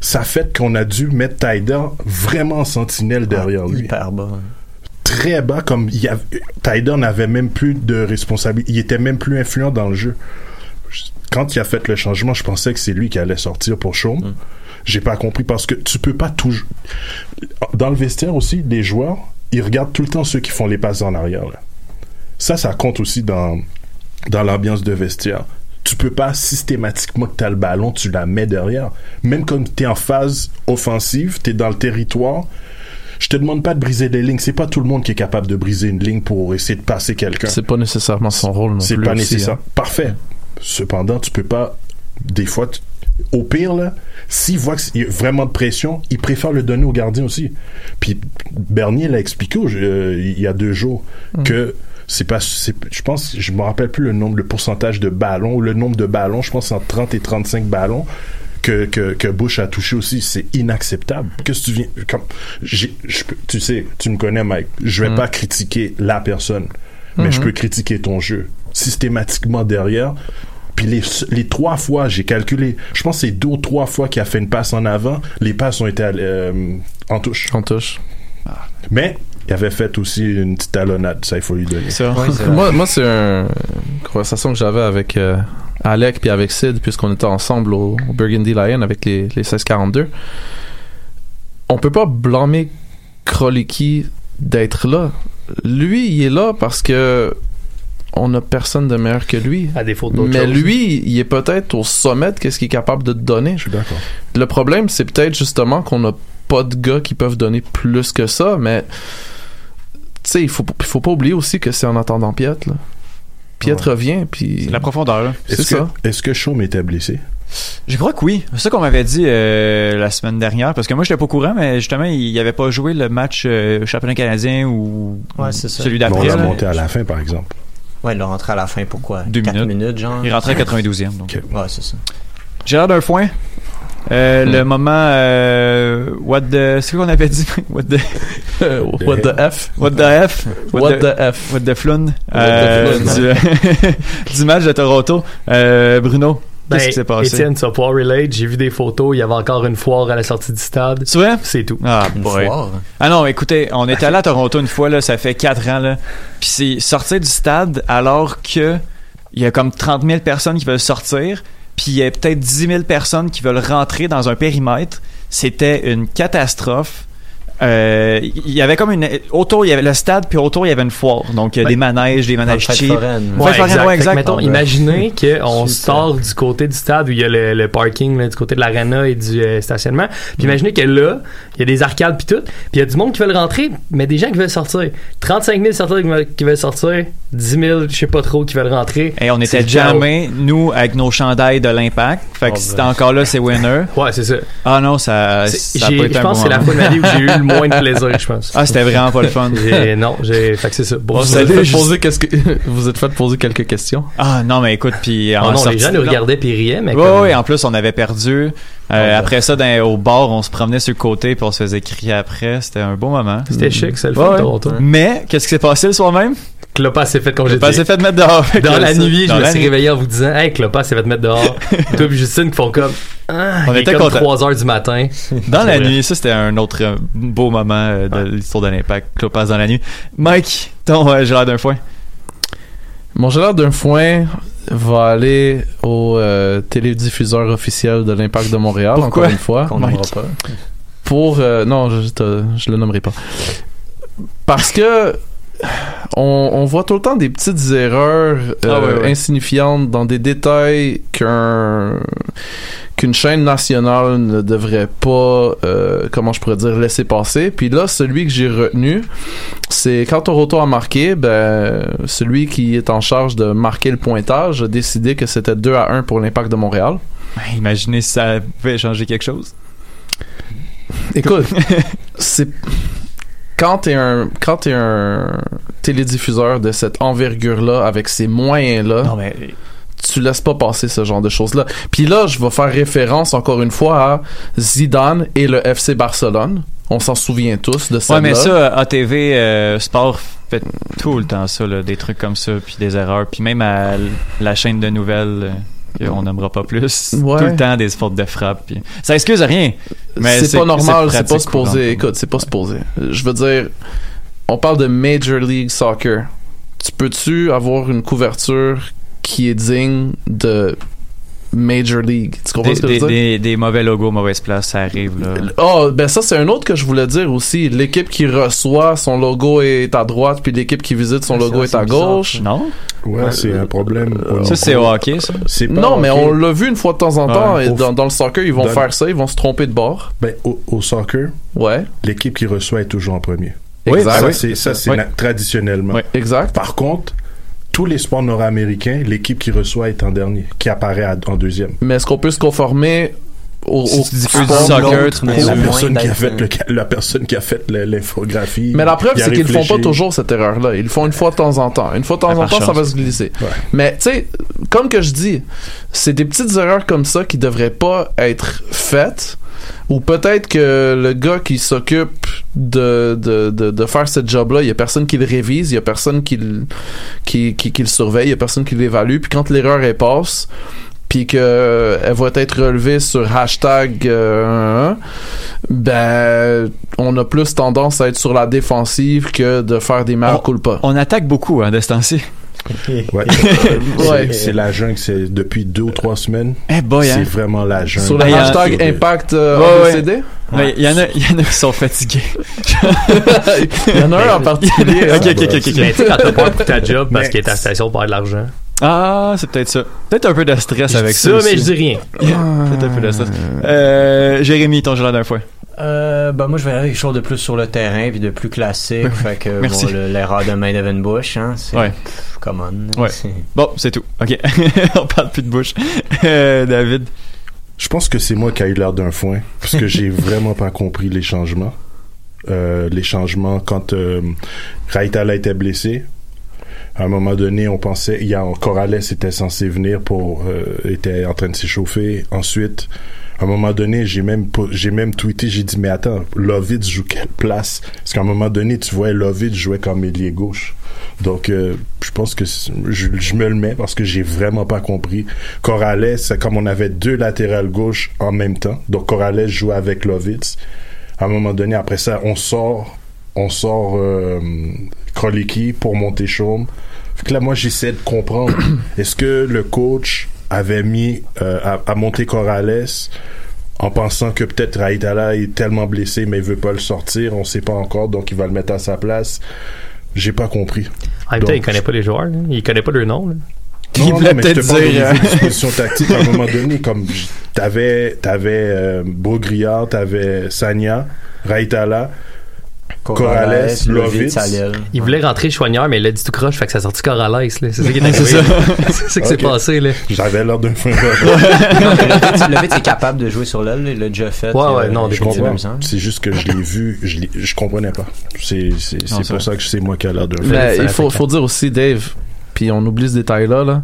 ça fait qu'on a dû mettre Tyder vraiment en sentinelle derrière lui. Hyper bas. Très bas, comme il y avait, Tyder n'avait même plus de responsabilité, il était même plus influent dans le jeu. Quand il a fait le changement, je pensais que c'est lui qui allait sortir pour Chaume. J'ai pas compris parce que tu peux pas toujours. Dans le vestiaire aussi, les joueurs, ils regardent tout le temps ceux qui font les passes en arrière. là. Ça, ça compte aussi dans, dans l'ambiance de vestiaire. Tu peux pas systématiquement que tu as le ballon, tu la mets derrière. Même quand tu es en phase offensive, tu es dans le territoire, je te demande pas de briser les lignes. C'est pas tout le monde qui est capable de briser une ligne pour essayer de passer quelqu'un. C'est pas nécessairement son rôle non C'est pas aussi, nécessaire. hein. Parfait. Cependant, tu peux pas. Des fois, au pire, là, s'il voit qu'il y a vraiment de pression, il préfère le donner au gardien aussi. Puis Bernier l'a expliqué euh, il y a deux jours Mm. que c'est pas. Je pense, je me rappelle plus le nombre, le pourcentage de ballons, ou le nombre de ballons, je pense entre 30 et 35 ballons. Que, que, que Bush a touché aussi, c'est inacceptable. Qu'est-ce que tu viens. Comme, je tu sais, tu me connais, Mike. Je vais Mm. pas critiquer la personne, mais je Mhm. peux critiquer ton jeu systématiquement derrière. Puis les, les trois fois, j'ai calculé, je pense que c'est deux ou trois fois qu'il a fait une passe en avant, les passes ont été euh, en touche. En touche. Mais il avait fait aussi une petite talonnade, ça il faut lui donner. moi, moi c'est un- une conversation que j'avais avec euh, Alec puis avec Sid, puisqu'on était ensemble au, au Burgundy Lion avec les, les 1642. On peut pas blâmer Krolicki d'être là. Lui, il est là parce que on a personne de meilleur que lui. À défaut d'autres Mais choses. lui, il est peut-être au sommet de qu'est-ce qu'il est capable de te donner. Je suis d'accord. Le problème, c'est peut-être justement qu'on n'a pas de gars qui peuvent donner plus que ça, mais sais, il faut, faut pas oublier aussi que c'est en attendant Piet, là. Piet revient, puis... La profondeur. C'est Est-ce que, ça. est-ce que Chaume était blessé? Je crois que oui. C'est ça qu'on m'avait dit euh, la semaine dernière. Parce que moi, j'étais pas au courant, mais justement, il avait pas joué le match euh, championnat canadien ou Ouais, c'est celui d'après. on l'a monté à la fin, par exemple. Ouais, il l'a rentré à la fin, pourquoi? Deux 4 minutes. minutes, genre? Il rentrait à 92e. Donc. Ouais, c'est ça. Gérard d'un foin. Euh, Hmm. Le moment euh, What the c'est quoi qu'on avait dit? What the What the F? What the F? What the F? What the flun What euh, the du, du match de Toronto euh, Bruno Ben, qu'est-ce qui s'est passé? Étienne, vas pouvoir relate. J'ai vu des photos. Il y avait encore une foire à la sortie du stade. C'est vrai? C'est tout. ah Une boy. foire. Ah non, écoutez, on était allé à Toronto une fois, là, ça fait 4 ans, là. Puis c'est sortir du stade alors que il y a comme 30 000 personnes qui veulent sortir, puis il y a peut-être 10 000 personnes qui veulent rentrer dans un périmètre. C'était une catastrophe. Euh, Il y avait comme une autour il y avait le stade puis autour il y avait une foire donc il y a Ben, des manèges des manèges cheap foraine. Ouais, Ouais, exact. ouais, Fait que, exact. mettons, Ouais. imaginez qu'on sort du côté du stade où il y a le, le parking, là, du côté de l'arena et du euh, stationnement. Puis imaginez que là, il y a des arcades puis tout. Puis il y a du monde qui veulent rentrer, mais des gens qui veulent sortir. 35 000 sorteurs qui veulent, sortir, 10 000, je sais pas trop, qui veulent rentrer. et on était jamais nous avec nos chandails de l'impact fait que Oh, c'était ben. encore là c'est winner Ouais, c'est ça. ah non ça, C'est- ça Je un pense bon que c'est la fois de ma vie où j'ai eu le moins de plaisir, je pense. ah c'était vraiment pas le fun non, j'ai. Fait que c'est ça. Bon, Vous êtes fait juste- poser que vous êtes fait poser quelques questions. Ah non, mais écoute, puis Ah en non, sortie les gens nous regardaient puis riaient, mais Ouais, comme- ouais, en plus, on avait perdu. Euh, après ça, dans- au bar, on se promenait sur le côté puis on se faisait crier après. C'était un beau moment. C'était chic, c'est le fun, ouais. Toronto. Mais, qu'est-ce qui s'est passé le soir même? Clopas s'est fait J'ai congédier. pas assez fait de mettre dehors. Dans la nuit, je me suis réveillé en vous disant Hey, Clopas s'est fait mettre dehors. Toi puis Justine qui font comme ah, On était comme contents. 3 heures du matin. Dans la vrai. nuit, ça c'était un autre euh, beau moment euh, de l'histoire de l'impact. Clopas dans la nuit. Mike, ton euh, Gérard d'un foin. Mon gérard d'un foin va aller au euh, télédiffuseur officiel de l'Impact de Montréal, Pourquoi? encore une fois. Qu'on pas. Pour... euh, non, je, je le nommerai pas. Parce que on, on voit tout le temps des petites erreurs euh, Ah ouais, ouais. insignifiantes dans des détails qu'un qu'une chaîne nationale ne devrait pas, euh, comment je pourrais dire, laisser passer. Puis là, celui que j'ai retenu, c'est quand Toronto a marqué, ben, celui qui est en charge de marquer le pointage a décidé que c'était 2 à 1 pour l'impact de Montréal. Imaginez si ça pouvait changer quelque chose. Écoute, c'est quand t'es un quand t'es un télédiffuseur de cette envergure là avec ces moyens là Non, mais tu laisses pas passer ce genre de choses là puis là je vais faire référence encore une fois à Zidane et le FC Barcelone on s'en souvient tous de ça Ouais, mais ça, ATV euh, Sport fait tout le temps ça, là, des trucs comme ça, puis des erreurs. Puis même à la chaîne de nouvelles, euh, qu'on nommera pas plus, Ouais. tout le temps des fautes de frappe. puis ça excuse rien. Mais c'est pas normal, c'est pas supposé. Écoute, c'est pas supposé. Je veux dire, on parle de Major League Soccer. Tu peux-tu avoir une couverture qui est digne de Major League? Tu comprends Des, ce que je des, veux dire? des- des mauvais logos, mauvaise place, ça arrive. Là. Oh, ben ça, c'est un autre que je voulais dire aussi. L'équipe qui reçoit, son logo est à droite, puis l'équipe qui visite, son logo ça, est à bizarre, gauche. Non? Ouais, c'est un problème. Ça, c'est au hockey, ça? Pas Non, mais on l'a vu une fois de temps en temps. Ouais. et dans, dans le soccer, ils vont Dans- faire ça, ils vont se tromper de bord. Ben, au, au soccer, Ouais, l'équipe qui reçoit est toujours en premier. Exact. ça, c'est, Oui. traditionnellement. Oui. Exact. Par contre, tous les sports nord-américains, l'équipe qui reçoit est en dernier, qui apparaît en deuxième. Mais est-ce qu'on peut se conformer au, Si au tu diffuses du soccer, tu la personne, qui a fait le, la personne qui a fait l'infographie. Mais la preuve, c'est qu'ils font pas toujours cette erreur-là. Ils le font une fois de temps en temps. Une fois de temps en temps, ça va se glisser. Ouais. Mais tu sais, comme que je dis, c'est des petites erreurs comme ça qui devraient pas être faites. Ou peut-être que le gars qui s'occupe de, de, de, de faire ce job-là, il y a personne qui le révise, il y a personne qui le, qui, qui, qui le surveille, il y a personne qui l'évalue. Puis quand l'erreur elle passe, puis que euh, elle va être relevée sur hashtag euh, ben on a plus tendance à être sur la défensive que de faire des meilleurs On- culpa. On attaque beaucoup, hein, de ce temps-ci. Ouais. Ouais. C'est- la jungle, c'est depuis deux ou trois semaines. Eh C'est hein. vraiment la jungle. Sur le Ben, hashtag impact euh, Ouais, il y en a, il y en a qui sont fatigués. il y en a un en particulier. hein. ok, ok, ok, ok. Mais tu sais, quand t'as pas pour ta job parce Mais- qu'il est à la station pour avoir de l'argent. Ah, c'est peut-être ça. Peut-être un peu de stress Je avec dis ça. ça, aussi. mais je dis rien. Peut-être un peu de stress. Euh, Jérémy, ton gelard d'un fois. Euh, ben moi je vais aller avec quelque chose de plus sur le terrain puis de plus classique fait que Merci. bon, le- l'erreur de main d'Evan Bush hein c'est Ouais. pff, come on Ouais. Bon, c'est tout. Ok. On parle plus de bouche. Euh, David. Je pense que c'est moi qui a eu l'air d'un foin, parce que j'ai vraiment pas compris les changements. Euh, les changements quand euh, Raitala était blessé. À un moment donné, on pensait, il y a Corrales était censé venir pour, euh, était en train de s'échauffer. Ensuite, à un moment donné, j'ai même, j'ai même tweeté, j'ai dit, mais attends, Lovitz joue quelle place? Parce qu'à un moment donné, tu vois, Lovitz jouait comme ailier gauche. Donc, euh, je pense que je, je me le mets parce que j'ai vraiment pas compris. Corrales, c'est comme on avait deux latérales gauche en même temps. Donc, Corrales jouait avec Lovitz. À un moment donné, après ça, on sort, on sort euh, Kroliki pour monter Chaume. Fait que là, moi, j'essaie de comprendre. Est-ce que le coach avait mis euh, à, à monter Corrales en pensant que peut-être Raïdala est tellement blessé, mais il veut pas le sortir, on sait pas encore, donc il va le mettre à sa place. J'ai pas compris. En même temps, Donc, il connaît pas les joueurs. là. Il connaît pas leur nom. là. non, non, voulait mais je te peut-être parle au dire, niveau euh, disposition tactique à un moment donné, comme t'avais, t'avais euh, Beaugrillard, t'avais Sanya, Raitala, Corrales, Lovitz. Il voulait rentrer Chouanière, mais il a dit tout croche, fait que ça a sorti Corrales. là. C'est ça qui est C'est arrivé. ça. C'est ça qui s'est passé. Là. J'avais l'air d'un fin Non, mais Lovitz- est capable de jouer sur l'aile il l'a déjà fait Ouais, ouais, non, y a Je comprends. C'est juste que je l'ai vu, je, l'ai- je comprenais pas. C'est, c'est, Non, c'est c'est pour ça que c'est moi qui a l'air d'un c'est il faut, faut dire aussi, Dave, puis on oublie ce détail-là, là,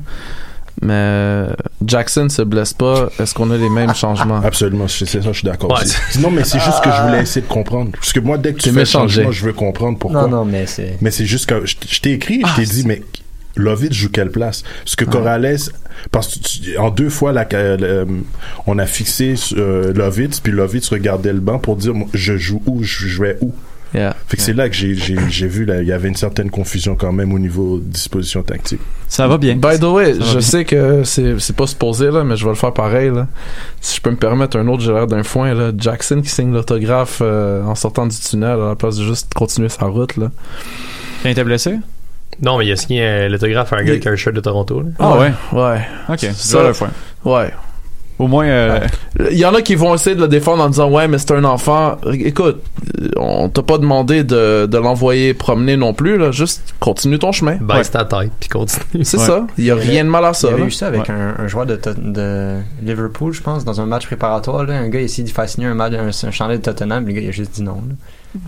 mais euh, Jackson se blesse pas. Est-ce qu'on a les mêmes changements? Absolument, c'est ça, je suis d'accord. Ouais. Non, mais c'est juste que je voulais essayer de comprendre. Parce que moi, dès que tu fais changement, je veux comprendre pourquoi. non non mais c'est Mais c'est juste que je, je t'ai écrit, je t'ai dit, mais Lovitz joue quelle place? Parce que Corrales, parce que tu- en deux fois, la, euh, on a fixé euh, Lovitz, puis Lovitz regardait le banc pour dire, moi, je joue où, je jouais où? Yeah. Fait que c'est là que j'ai, j'ai, j'ai vu, là, il y avait une certaine confusion quand même au niveau disposition tactique. Ça va bien. By the way, Ça je sais que c'est c'est pas supposé, là, mais je vais le faire pareil. Là. Si je peux me permettre un autre, j'ai l'air d'un foin. Là. Jackson qui signe l'autographe euh, en sortant du tunnel à la place de juste continuer sa route. Là. Il était blessé? Non, mais il a signé euh, l'autographe à un gars qui a un shirt de Toronto. là. Ah ouais. Ouais? Ok. Ça- Ça, le point. Ouais. Au moins, euh, Il y en a qui vont essayer de le défendre en disant ouais mais c'est un enfant. Écoute, on t'a pas demandé de, de l'envoyer promener non plus là, juste continue ton chemin. Baisse ta tête puis continue. C'est ça. Il y a rien de mal à ça. Il y avait eu ça avec Ouais. un, un joueur de, de Liverpool, je pense, dans un match préparatoire. Là, un gars a essayé de faire signer un, match, un, un chandail de Tottenham, le gars il a juste dit non. là.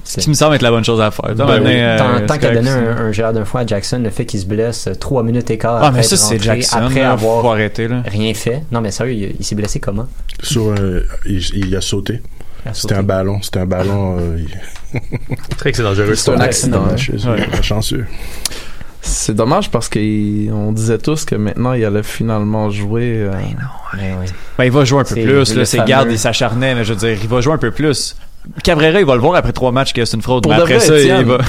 Ce qui me semble être la bonne chose à faire. Ben oui. euh, tant tant qu'à donner un, un gérard d'un fois à Jackson, le fait qu'il se blesse euh, trois minutes écart Ah, après mais ça, être c'est rentré, Jackson. après là, avoir arrêter, là. rien fait. Non, mais sérieux, il, il s'est blessé comment? Sur il, il a sauté. C'était un ballon. C'était un ballon. euh, il- C'est vrai que c'est dangereux. C'est un accident. Ouais. chanceux. C'est dommage parce qu'on disait tous que maintenant il allait finalement jouer. euh, Ben, il va jouer un peu plus. Là, ses fameux- gardes, il s'acharnait, mais je veux dire, il va jouer un peu plus. Cabrera, il va le voir après trois matchs que c'est une fraude. Pour mais de après vrai, ça, il va.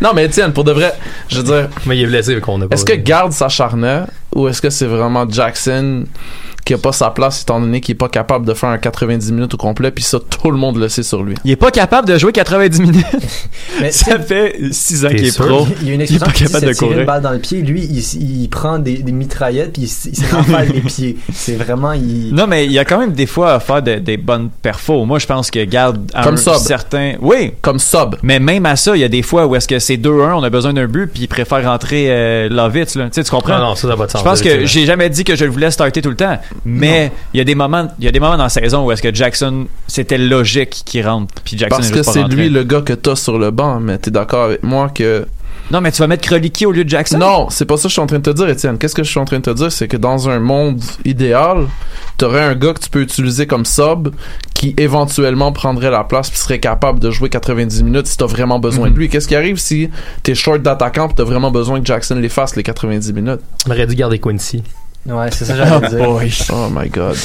Non mais Étienne, pour de vrai, je veux dire, Mais il est blessé qu'on a pas. est-ce que Garde s'acharnait ou est-ce que c'est vraiment Jackson qui a pas sa place étant donné qu'il est pas capable de faire un 90 minutes au complet puis ça tout le monde le sait sur lui. Il est pas capable de jouer 90 minutes. Mais ça fait 6 ans qu'il est pro. Il y a une Il est expression pas qui dit capable se de tirer une courir. balle dans le pied. Lui, il, il prend des, des mitraillettes puis il, il se rafale les pieds. C'est vraiment... Il... Non, mais il y a quand même des fois à faire de- des bonnes perfos. Moi, je pense que garde à Comme un certain. Oui, Comme sub. mais même à ça, il y a des fois où est-ce que c'est 2-1, on a besoin d'un but, puis il préfère rentrer euh, Lovitz, là. Tu sais, tu comprends? Non, non, ça n'a pas de sens. Je pense que j'ai jamais dit que je le voulais starter tout le temps, mais il y a des moments, il y a des moments dans la saison où est-ce que Jackson, c'était logique qu'il rentre, puis Jackson Parce est que juste c'est lui le gars que t'as sur le banc, mais t'es d'accord avec moi que Non, mais tu vas mettre Kroliki au lieu de Jackson? Non, c'est pas ça que je suis en train de te dire, Étienne. Qu'est-ce que je suis en train de te dire, c'est que dans un monde idéal, t'aurais un gars que tu peux utiliser comme sub qui éventuellement prendrait la place puis serait capable de jouer 90 minutes si t'as vraiment besoin Mhm. de lui. Qu'est-ce qui arrive si t'es short d'attaquant pis t'as vraiment besoin que Jackson les fasse les 90 minutes? On aurait dû garder Quincy. Ouais, c'est ça que j'allais dire. Oh my god.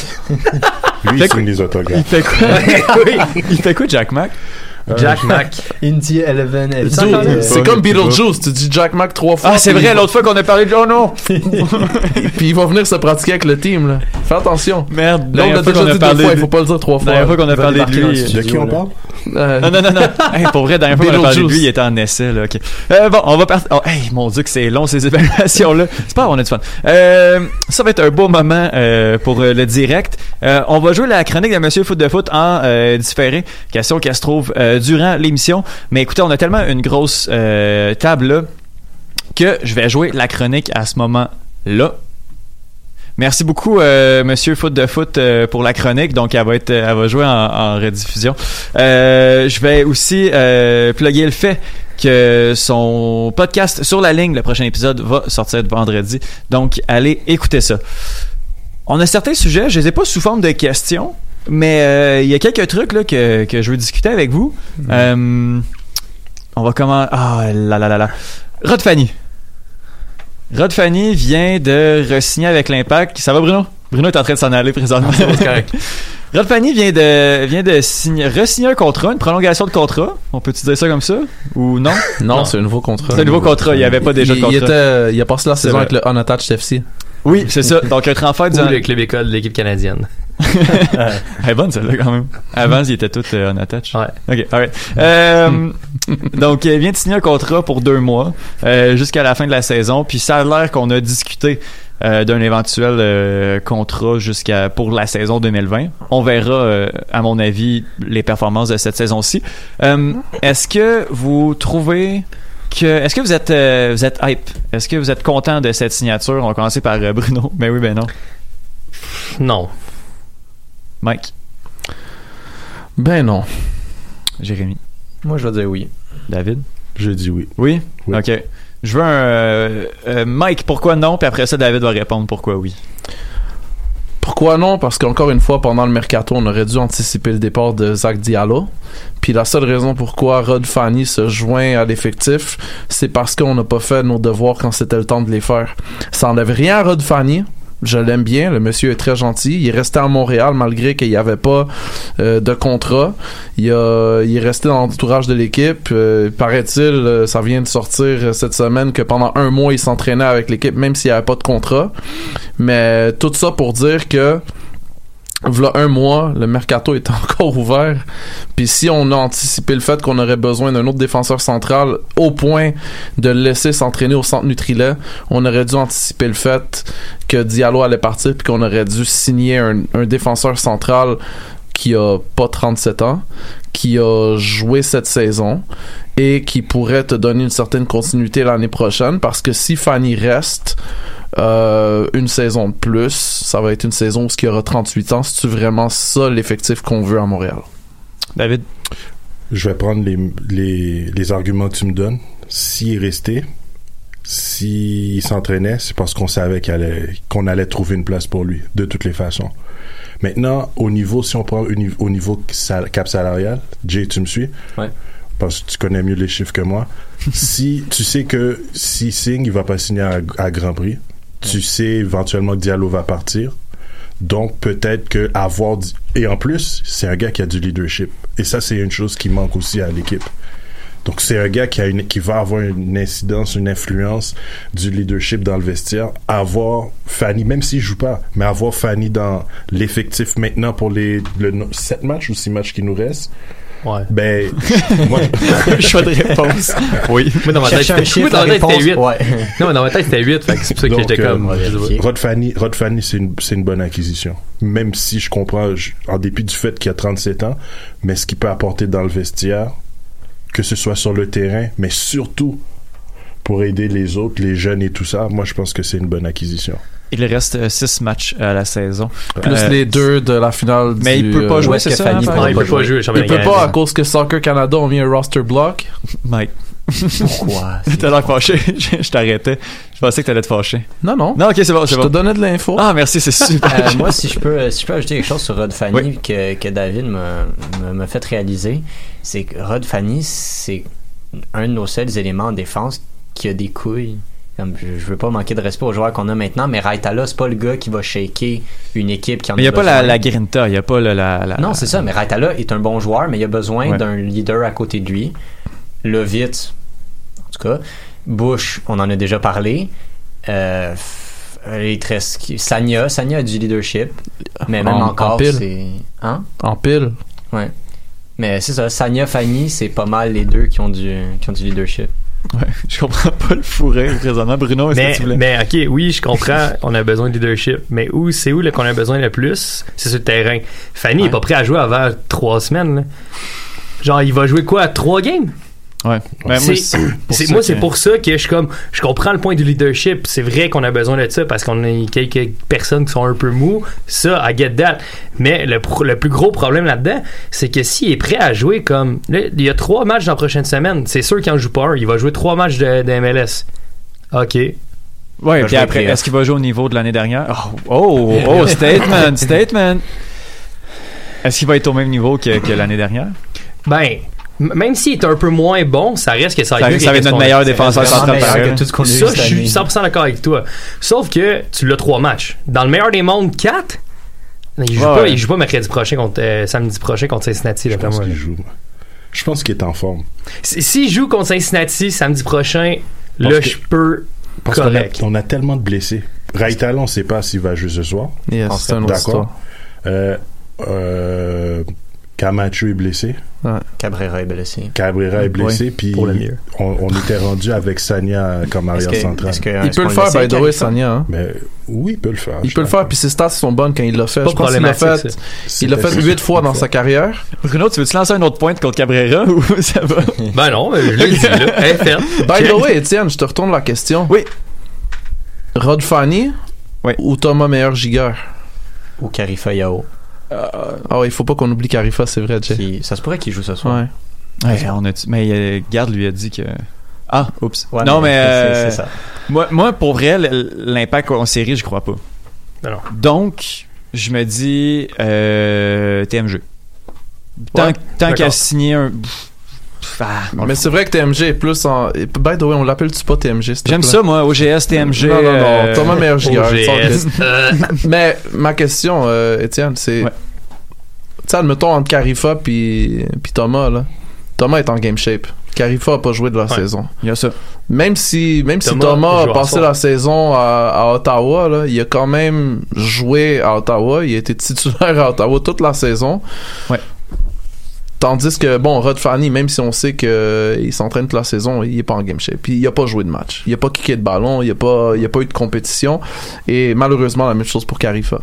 Lui, il signe des autographes. Il fait quoi? Il fait quoi, Jack Mac? Jack Mac. Indy Eleven. euh, c'est comme Beetlejuice, tu dis Jack Mac trois fois. Ah, c'est vrai, l'autre fois qu'on a parlé de. Oh non! Puis il va venir se pratiquer avec le team, là. Fais attention. Merde, Là, on dernière a fois déjà qu'on a dit deux parlé fois, il faut pas le dire trois La fois. dernière fois qu'on a parlé de lui. studio. De qui on parle? Euh, Non, non, non, non. Hey, pour vrai, la dernière fois qu'on a parlé de lui, il était en essai, là. ok. Euh, bon, on va partir. Oh, hey, mon Dieu, que c'est long, ces évaluations-là. C'est pas grave, on a du fun. Euh, ça va être un beau moment euh, pour euh, le direct. Euh, on va jouer la chronique de Monsieur Foot de Foot en euh, différé. Question qui se trouve euh, durant l'émission. Mais écoutez, on a tellement une grosse euh, table là que je vais jouer la chronique à ce moment-là. Merci beaucoup, euh, Monsieur Foot de Foot, euh, pour la chronique. Donc, elle va être, elle va jouer en, rediffusion. Je vais aussi euh, plugger le fait que son podcast sur la ligne, le prochain épisode, va sortir vendredi. Donc, allez écouter ça. On a certains sujets, je les ai pas sous forme de questions, mais euh, il y a quelques trucs là, que, que je veux discuter avec vous. Euh, on va comment Ah là là là là. Rod Fanny. Rod Fanny vient de re-signer avec l'Impact. Ça va Bruno? Bruno est en train de s'en aller présentement. C'est correct. Rod Fanny vient de, vient de signer, re-signer un contrat, une prolongation de contrat. On peut-tu dire ça comme ça? Ou non? Non, c'est un nouveau contrat. C'est un nouveau contrat. Il n'y avait pas déjà de il, il contrat. était, il a passé la saison vrai. avec le Unattached FC. Oui, c'est ça. Donc, un transfert du... Ou le club école de l'équipe canadienne. Elle est bonne celle-là quand même. Avant, ils étaient tous euh, en attach. Ouais. Ok, alright. Euh, donc, il vient de signer un contrat pour deux mois euh, jusqu'à la fin de la saison. Puis ça a l'air qu'on a discuté euh, d'un éventuel euh, contrat jusqu'à pour la saison 2020. On verra, euh, à mon avis, les performances de cette saison-ci. Euh, Est-ce que vous trouvez que est-ce que vous êtes euh, vous êtes hype? Est-ce que vous êtes content de cette signature? On va commencer par euh, Bruno. Ben oui, ben non. Non. Mike, Ben non. Jérémy, Moi, je vais dire oui. David. Je dis oui. Oui? Oui. Ok. Je veux un. euh, euh, Mike, pourquoi non? Puis après ça, David va répondre pourquoi oui. Pourquoi non? Parce qu'encore une fois, pendant le mercato, on aurait dû anticiper le départ de Zach Diallo. Puis la seule raison pourquoi Rod Fanny se joint à l'effectif, c'est parce qu'on n'a pas fait nos devoirs quand c'était le temps de les faire. Ça enlève rien à Rod Fanny. Je l'aime bien, le monsieur est très gentil. Il est resté à Montréal malgré qu'il n'y avait pas euh, de contrat. Il, a, est resté dans l'entourage de l'équipe. Euh, Paraît-il, euh, ça vient de sortir cette semaine que pendant un mois, il s'entraînait avec l'équipe même s'il n'y avait pas de contrat. Mais tout ça pour dire que V'là un mois, le mercato est encore ouvert. Puis si on a anticipé le fait qu'on aurait besoin d'un autre défenseur central au point de le laisser s'entraîner au centre Nutrilet, on aurait dû anticiper le fait que Diallo allait partir puis qu'on aurait dû signer un, un défenseur central qui a pas 37 ans, qui a joué cette saison et qui pourrait te donner une certaine continuité l'année prochaine parce que si Fanny reste euh, une saison de plus, ça va être une saison où il y aura 38 ans. C'est-tu vraiment ça l'effectif qu'on veut à Montréal? David? Je vais prendre les, les, les arguments que tu me donnes. S'il est resté, s'il s'entraînait, c'est parce qu'on savait allait, qu'on allait trouver une place pour lui, de toutes les façons. Maintenant, au niveau, si on prend au niveau, au niveau sal- cap salarial, Jay, tu me suis? Ouais. Parce que tu connais mieux les chiffres que moi. si tu sais que si signe, il va pas signer à, à Grand Prix. Tu sais éventuellement que Diallo va partir. Donc peut-être que avoir et en plus, c'est un gars qui a du leadership. Et ça, c'est une chose qui manque aussi à l'équipe. Donc c'est un gars qui a une qui va avoir une incidence, une influence du leadership dans le vestiaire. Avoir Fanny, même s'il joue pas, mais avoir Fanny dans l'effectif maintenant pour les le no- sept matchs ou six matchs qui nous restent. Ouais. Ben moi Choix de réponse. Oui. Moi, dans ma tête, c'était- moi, chiffre, dans ma la tête, c'était réponse, 8. ouais. Non, dans ma tête, c'était 8. Fait que c'est pour ça que j'étais euh, comme. pas. Rod Fanny, Rod Fanny, c'est une, c'est une bonne acquisition. Même si je comprends, je- en dépit du fait qu'il a 37 ans, mais ce qu'il peut apporter dans le vestiaire, que ce soit sur le terrain, mais surtout pour aider les autres, les jeunes et tout ça, moi je pense que c'est une bonne acquisition. Il reste 6 matchs à la saison. Plus Euh, les deux de la finale Mais du, il peut pas euh, jouer, c'est que ça? Fanny hein, pourra Non, il peut pas jouer. Il peut pas à cause que Soccer Canada ont mis un roster block. Mike, Pourquoi? t'as l'air fâché. je je t'arrêtais. Je pensais que t'allais te fâcher. Non, non. Non, ok, c'est bon, je c'est te bon. donnais de l'info. Ah, merci, c'est super. Euh, moi, si je peux, si je peux ajouter quelque chose sur Rod Fanny Oui. que, que David m'a fait réaliser, c'est que Rod Fanny, c'est un de nos seuls éléments en défense qui a des couilles. Comme, je, je veux pas manquer de respect aux joueurs qu'on a maintenant, mais Raitala, c'est pas le gars qui va shaker une équipe qui en Mais il a n'y a pas la, la grinta, il n'y a pas le- la, la. Non, c'est ça, mais Raitala est un bon joueur, mais il a besoin Ouais. d'un leader à côté de lui. Lovitz, en tout cas. Bush, on en a déjà parlé. Euh, il Sanya, Sanya a du leadership, mais même En- en encore, pile. c'est. Hein? En pile. Ouais. Mais c'est ça, Sanya, Fanny, c'est pas mal les deux qui ont du, qui ont du leadership. Ouais, je comprends pas le fourré présentement. Bruno, est-ce que Mais, tu voulais? mais ok, oui, je comprends, on a besoin de leadership. Mais où, c'est où qu'on a besoin le plus? C'est sur le terrain. Fanny est pas prêt à jouer avant trois semaines. là. Genre, il va jouer quoi? Trois games? Ouais. Ben, C'est- moi, c'est pour ça que- pour ça que je suis comme, je comprends le point du leadership. C'est vrai qu'on a besoin de ça parce qu'on a quelques personnes qui sont un peu mous. Ça, I get that. Mais le, pro- le plus gros problème là-dedans, c'est que s'il est prêt à jouer comme, là, il y a trois matchs dans la prochaine semaine. C'est sûr qu'il en joue pas un. Il va jouer trois matchs de, de MLS. Ok. Ouais, puis après, est-ce qu'il va jouer au niveau de l'année dernière? Oh, oh, oh, statement, statement. Est-ce qu'il va être au même niveau que, que l'année dernière? Ben, même s'il est un peu moins bon, ça reste que ça, Ça, mieux ça va être que notre meilleur défenseur central eu Ça, je suis année. 100% d'accord avec toi. Sauf que tu l'as trois matchs. Dans le meilleur des mondes, 4. Il joue, Ouais, pas, ouais. il joue pas mercredi prochain contre euh, samedi prochain contre Cincinnati. Je pense qu'il joue. Je pense qu'il est en forme. Si- S'il joue contre Cincinnati samedi prochain, Parce là que- je peux Parce qu'on a, on a tellement de blessés. Raitala, on ne sait pas s'il va jouer ce soir. Yes, c'est D'accord. Euh, euh, Camacho est blessé. Cabrera est blessé. Cabrera est blessé. Puis on, on était rendu avec Sanya comme arrière central. que- Il peut le faire, by the way? Sanya. hein? Mais oui, il peut le faire. Il peut le faire, puis ses stats sont bonnes quand il l'a fait. Pas Je pense qu'il l'a fait. Il l'a fait 8 fois dans sa carrière. Bruno, tu veux-tu lancer un autre point contre Cabrera? Ou ça va? Ben non, je l'ai dit là. By the way, Étienne, je te retourne la question. Oui. Rod Fanny Oui. ou Thomas Meilleur Gigueur? Ou Karifa Ah ouais, il faut pas qu'on oublie Carifa, c'est vrai, Jay. Ça se pourrait qu'il joue ce soir. Ouais. Ouais, on a mais euh, Garde lui a dit que. Ah, oups. Ouais, non, mais. euh, c'est ça. Moi, moi, pour vrai, l'impact en série, je crois pas. Donc, je me dis euh, TMG. Tant, Ouais, tant qu'à d'accord. signer un. Pff, ah, Mais c'est vrai que TMG est plus en. By the way, on l'appelle-tu pas TMG? J'aime ça, moi, OGS, TMG. Non, non, non. euh, Thomas Euh, Mais ma question, euh, Étienne, c'est. Ouais. Tu sais, admettons entre Carifa puis puis Thomas, là. Thomas est en game shape. Carifa a pas joué de la Ouais. saison. Il y a ça. Même si, même si Thomas, Thomas il joue a passé la saison à, à Ottawa, là, il a quand même joué à Ottawa. Il a été titulaire à Ottawa toute la saison. Ouais. Tandis que, bon, Rod Fanny, même si on sait qu'il s'entraîne toute la saison, il est pas en game shape. Puis il a pas joué de match. Il a pas kické de ballon. Il a pas, il a pas eu de compétition. Et malheureusement, la même chose pour Carifa.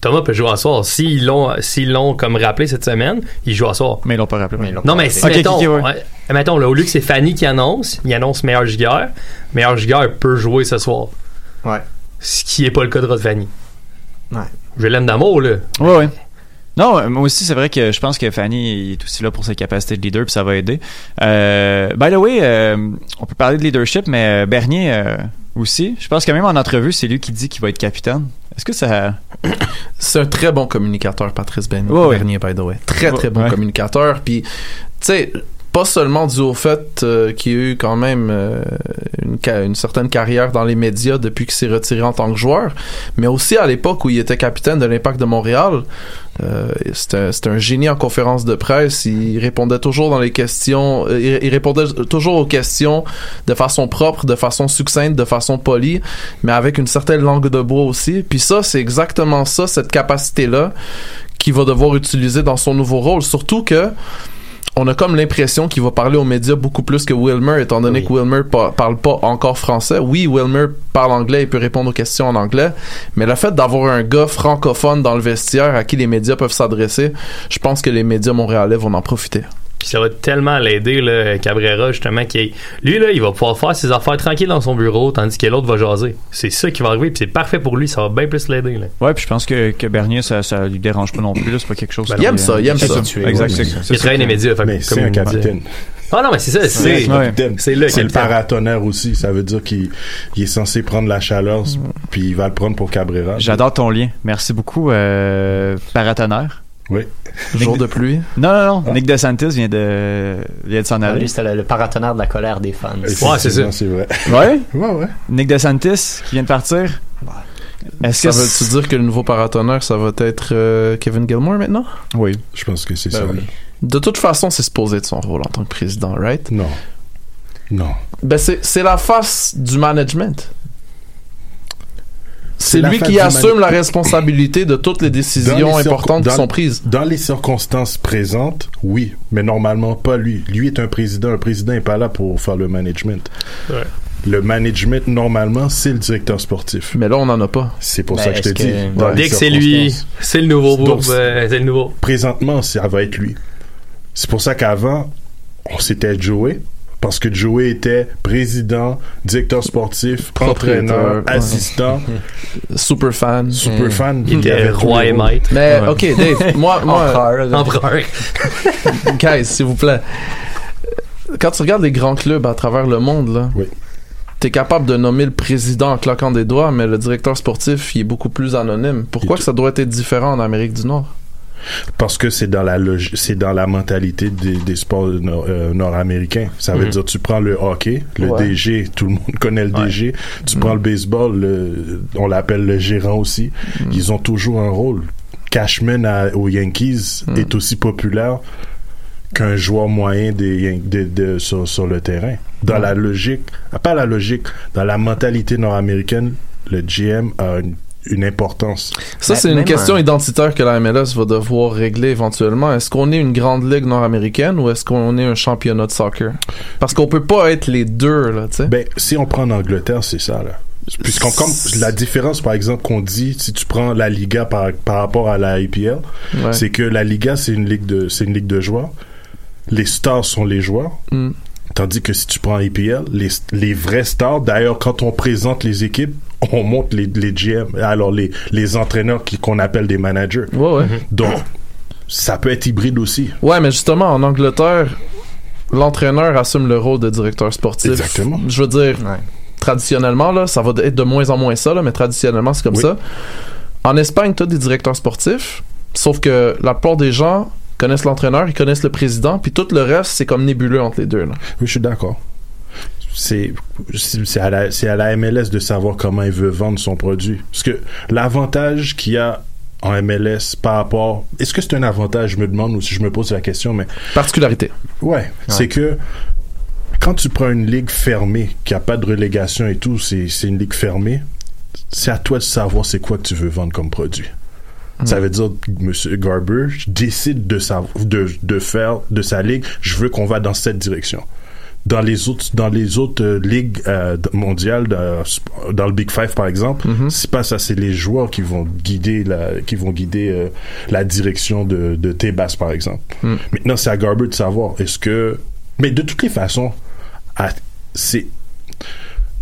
Thomas peut jouer à soir. S'ils l'ont, s'ils l'ont comme rappelé cette semaine, il joue à soir. Mais ils l'ont pas rappelé. Mais ils l'ont Non, pas mais si, Ok, mettons, ouais, là, au lieu que c'est Fanny qui annonce, il annonce Meilleur Gigueur. Meilleur Gigueur peut jouer ce soir. Ouais. Ce qui est pas le cas de Rod Fanny. Ouais. Je l'aime d'amour, là. Ouais, ouais. Non, euh, moi aussi, c'est vrai que je pense que Fanny est aussi là pour ses capacités de leader, puis ça va aider. Euh, by the way, euh, on peut parler de leadership, mais euh, Bernier euh, aussi. Je pense que même en entrevue, c'est lui qui dit qu'il va être capitaine. Est-ce que ça... C'est un très bon communicateur, Patrice ouais. Bernier, by the way. Très, très bon ouais. communicateur. Puis, tu sais, pas seulement dû au fait euh, qu'il a eu quand même euh, une certaine carrière dans les médias depuis qu'il s'est retiré en tant que joueur, mais aussi à l'époque où il était capitaine de l'Impact de Montréal. Euh, c'était un génie en conférence de presse. Il répondait toujours dans les questions. euh, il, il répondait toujours aux questions de façon propre, de façon succincte, de façon polie, mais avec une certaine langue de bois aussi. Puis ça, c'est exactement ça, cette capacité-là, qu'il va devoir utiliser dans son nouveau rôle. Surtout que on a comme l'impression qu'il va parler aux médias beaucoup plus que Wilmer, étant donné Oui. que Wilmer pa- parle pas encore français. Oui, Wilmer parle anglais et peut répondre aux questions en anglais, mais le fait d'avoir un gars francophone dans le vestiaire à qui les médias peuvent s'adresser, je pense que les médias montréalais vont en profiter. Puis ça va tellement l'aider, là, Cabrera, justement, qui est... Lui, là, il va pouvoir faire ses affaires tranquilles dans son bureau, tandis que l'autre va jaser. C'est ça qui va arriver, puis c'est parfait pour lui, ça va bien plus l'aider, là. Ouais, puis je pense que, que Bernier, ça, ça lui dérange pas non plus. là. C'est pas quelque chose... Ben qui- il aime ça, il aime c'est ça. Exact, Oui, c'est Il ça travaille les médias, fait Mais c'est comme un capitaine. Ah non, mais c'est ça, C'est c'est... le C'est le paratonnerre aussi. Ça veut dire qu'il il est censé prendre la chaleur, puis il va le prendre pour Cabrera. J'adore ton lien. Merci beaucoup, euh, paratonnerre. Oui. Jour de pluie. Non, non, non. Nick DeSantis vient de, vient de s'en Ah, aller. Lui, c'était le, le paratonnerre de la colère des fans. Ouais, c'est ça. C'est vrai. Ouais? Ouais, ouais. Nick DeSantis qui vient de partir? Est-ce Ça que veut-tu dire que le nouveau paratonnerre, ça va être euh, Kevin Gilmore maintenant? Oui. Je pense que c'est Ben ça. oui. De toute façon, c'est supposé être son rôle en tant que président, right? Non. Non. Ben, c'est c'est la face du management. C'est lui qui assume la responsabilité de toutes les décisions importantes qui sont prises. Dans les circonstances présentes, oui, mais normalement pas lui. Lui est un président. Un président n'est pas là pour faire le management. Ouais. Le management, normalement, c'est le directeur sportif. Mais là, on n'en a pas. C'est pour Ben, ça que je te dis. que- dans les Dès que c'est lui, c'est le nouveau groupe, euh, c'est le nouveau. Présentement, ça va être lui. C'est pour ça qu'avant, on s'était Joey. Parce que Joey était président, directeur sportif, Propriétaire, entraîneur, ouais. assistant, Super fan. super Mm. fan. Il était roi et maître. Mais, Ouais. ok, Dave, moi, moi, Empereur. Empereur. guys, s'il vous plaît. Quand tu regardes les grands clubs à travers le monde, là, Oui. t'es capable de nommer le président en claquant des doigts, mais le directeur sportif, il est beaucoup plus anonyme. Pourquoi que ça doit être différent en Amérique du Nord? Parce que c'est dans la c'est dans la mentalité des, des sports nord- euh, nord-américains. Ça veut Mhm. dire tu prends le hockey, le Ouais. DG, tout le monde connaît le Ouais. DG. Tu prends le baseball, le- on l'appelle le gérant aussi. Ils ont toujours un rôle. Cashman à- aux Yankees Mm. est aussi populaire qu'un joueur moyen des, Yan- de- de- sur, sur le terrain. Dans la logique, pas la logique, dans la mentalité nord-américaine, le GM a une, une importance. Ça, c'est une question un- identitaire que la MLS va devoir régler éventuellement. Est-ce qu'on est une grande ligue nord-américaine ou est-ce qu'on est un championnat de soccer? Parce qu'on peut pas être les deux, là, tu sais. Ben, si on prend en Angleterre, c'est ça, là. Puisqu'on, comme la différence, par exemple, qu'on dit, si tu prends la Liga par, par rapport à la IPL, Ouais. c'est que la Liga, c'est une ligue de, c'est une ligue de joueurs. Les stars sont les joueurs. Mm. Tandis que si tu prends IPL, les, les vrais stars, d'ailleurs, quand on présente les équipes, on montre les, les GM, alors les, les entraîneurs qui, qu'on appelle des managers. Ouais, ouais. Donc, ça peut être hybride aussi. Ouais, mais justement, en Angleterre, l'entraîneur assume le rôle de directeur sportif. Exactement. Je veux dire, Ouais. traditionnellement, là, ça va être de moins en moins ça, là, mais traditionnellement, c'est comme Oui. ça. En Espagne, t'as des directeurs sportifs, sauf que la plupart des gens connaissent l'entraîneur, ils connaissent le président, puis tout le reste, c'est comme nébuleux entre les deux. Là. Oui, je suis d'accord. C'est à, la- c'est à la MLS de savoir comment il veut vendre son produit. Parce que l'avantage qu'il y a en MLS par rapport... Est-ce que c'est un avantage, je me demande, ou si je me pose la question, mais... Particularité. Ouais, c'est que quand tu prends une ligue fermée, qui a pas de relégation et tout, c'est c'est une ligue fermée, c'est à toi de savoir c'est quoi que tu veux vendre comme produit. Ça veut dire, Monsieur Garber décide de, sa, de, de faire de sa ligue, je veux qu'on va dans cette direction. Dans les autres, dans les autres euh, ligues euh, mondiales, dans, dans le Big Five par exemple, c'est pas ça, c'est les joueurs qui vont guider la, qui vont guider euh, la direction de, de Tebas par exemple. Mm. Maintenant, c'est à Garber de savoir est-ce que, mais de toutes les façons, c'est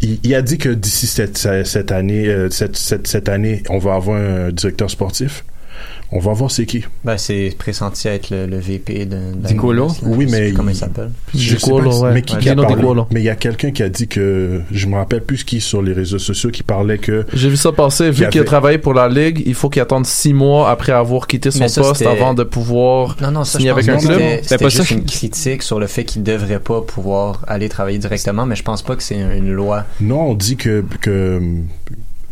il, a dit que d'ici cette, cette année, euh, cette, cette, cette année, on va avoir un directeur sportif. On va voir c'est qui. Ben, c'est pressenti à être le, le VP de, de Di Colo? MLS, là. Oui, mais Comment il s'appelle Je sais Colo, pas, ouais. mais qui, Ouais, qui a parlé. Mais il y a quelqu'un qui a dit que je me rappelle plus qui sur les réseaux sociaux qui parlait que J'ai vu ça passer. Vu Qui a qu'il a fait- travaillé pour la Ligue, il faut qu'il attende six mois après avoir quitté son ça, poste avant de pouvoir Non, non, ça, signer avec un club. c'était- C'était pas juste ça une critique sur le fait qu'il devrait pas pouvoir aller travailler directement, mais je pense pas que c'est une loi. non, on dit que que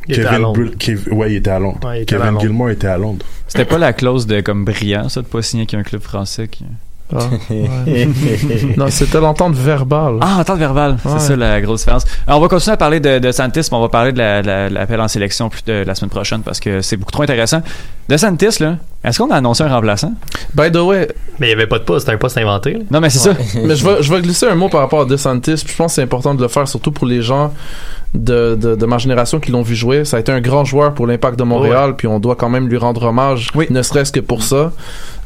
Il était à Kevin Londres. Bull- Kev- ouais, il était à Londres. Ouais, à Kevin Londres. Gilmore était à Londres. C'était pas la clause de comme brillant, ça, de pas signer qu'un club français qui. Ah, ouais. non, c'était l'entente verbale. Ah, entente verbale, c'est ça la grosse différence. Alors, on va continuer à parler de, de Santis, mais on va parler de la- la- l'appel en sélection plus de la semaine prochaine parce que c'est beaucoup trop intéressant. De Santis, là, est-ce qu'on a annoncé un remplaçant? By the way, Mais il n'y avait pas de poste, c'était un poste inventé. là. Non, mais c'est ça. mais je vais, je vais glisser un mot par rapport à DeSantis. puis Je pense que c'est important de le faire, surtout pour les gens de, de, de ma génération qui l'ont vu jouer. Ça a été un grand joueur pour l'Impact de Montréal, puis on doit quand même lui rendre hommage, Oui. ne serait-ce que pour ça.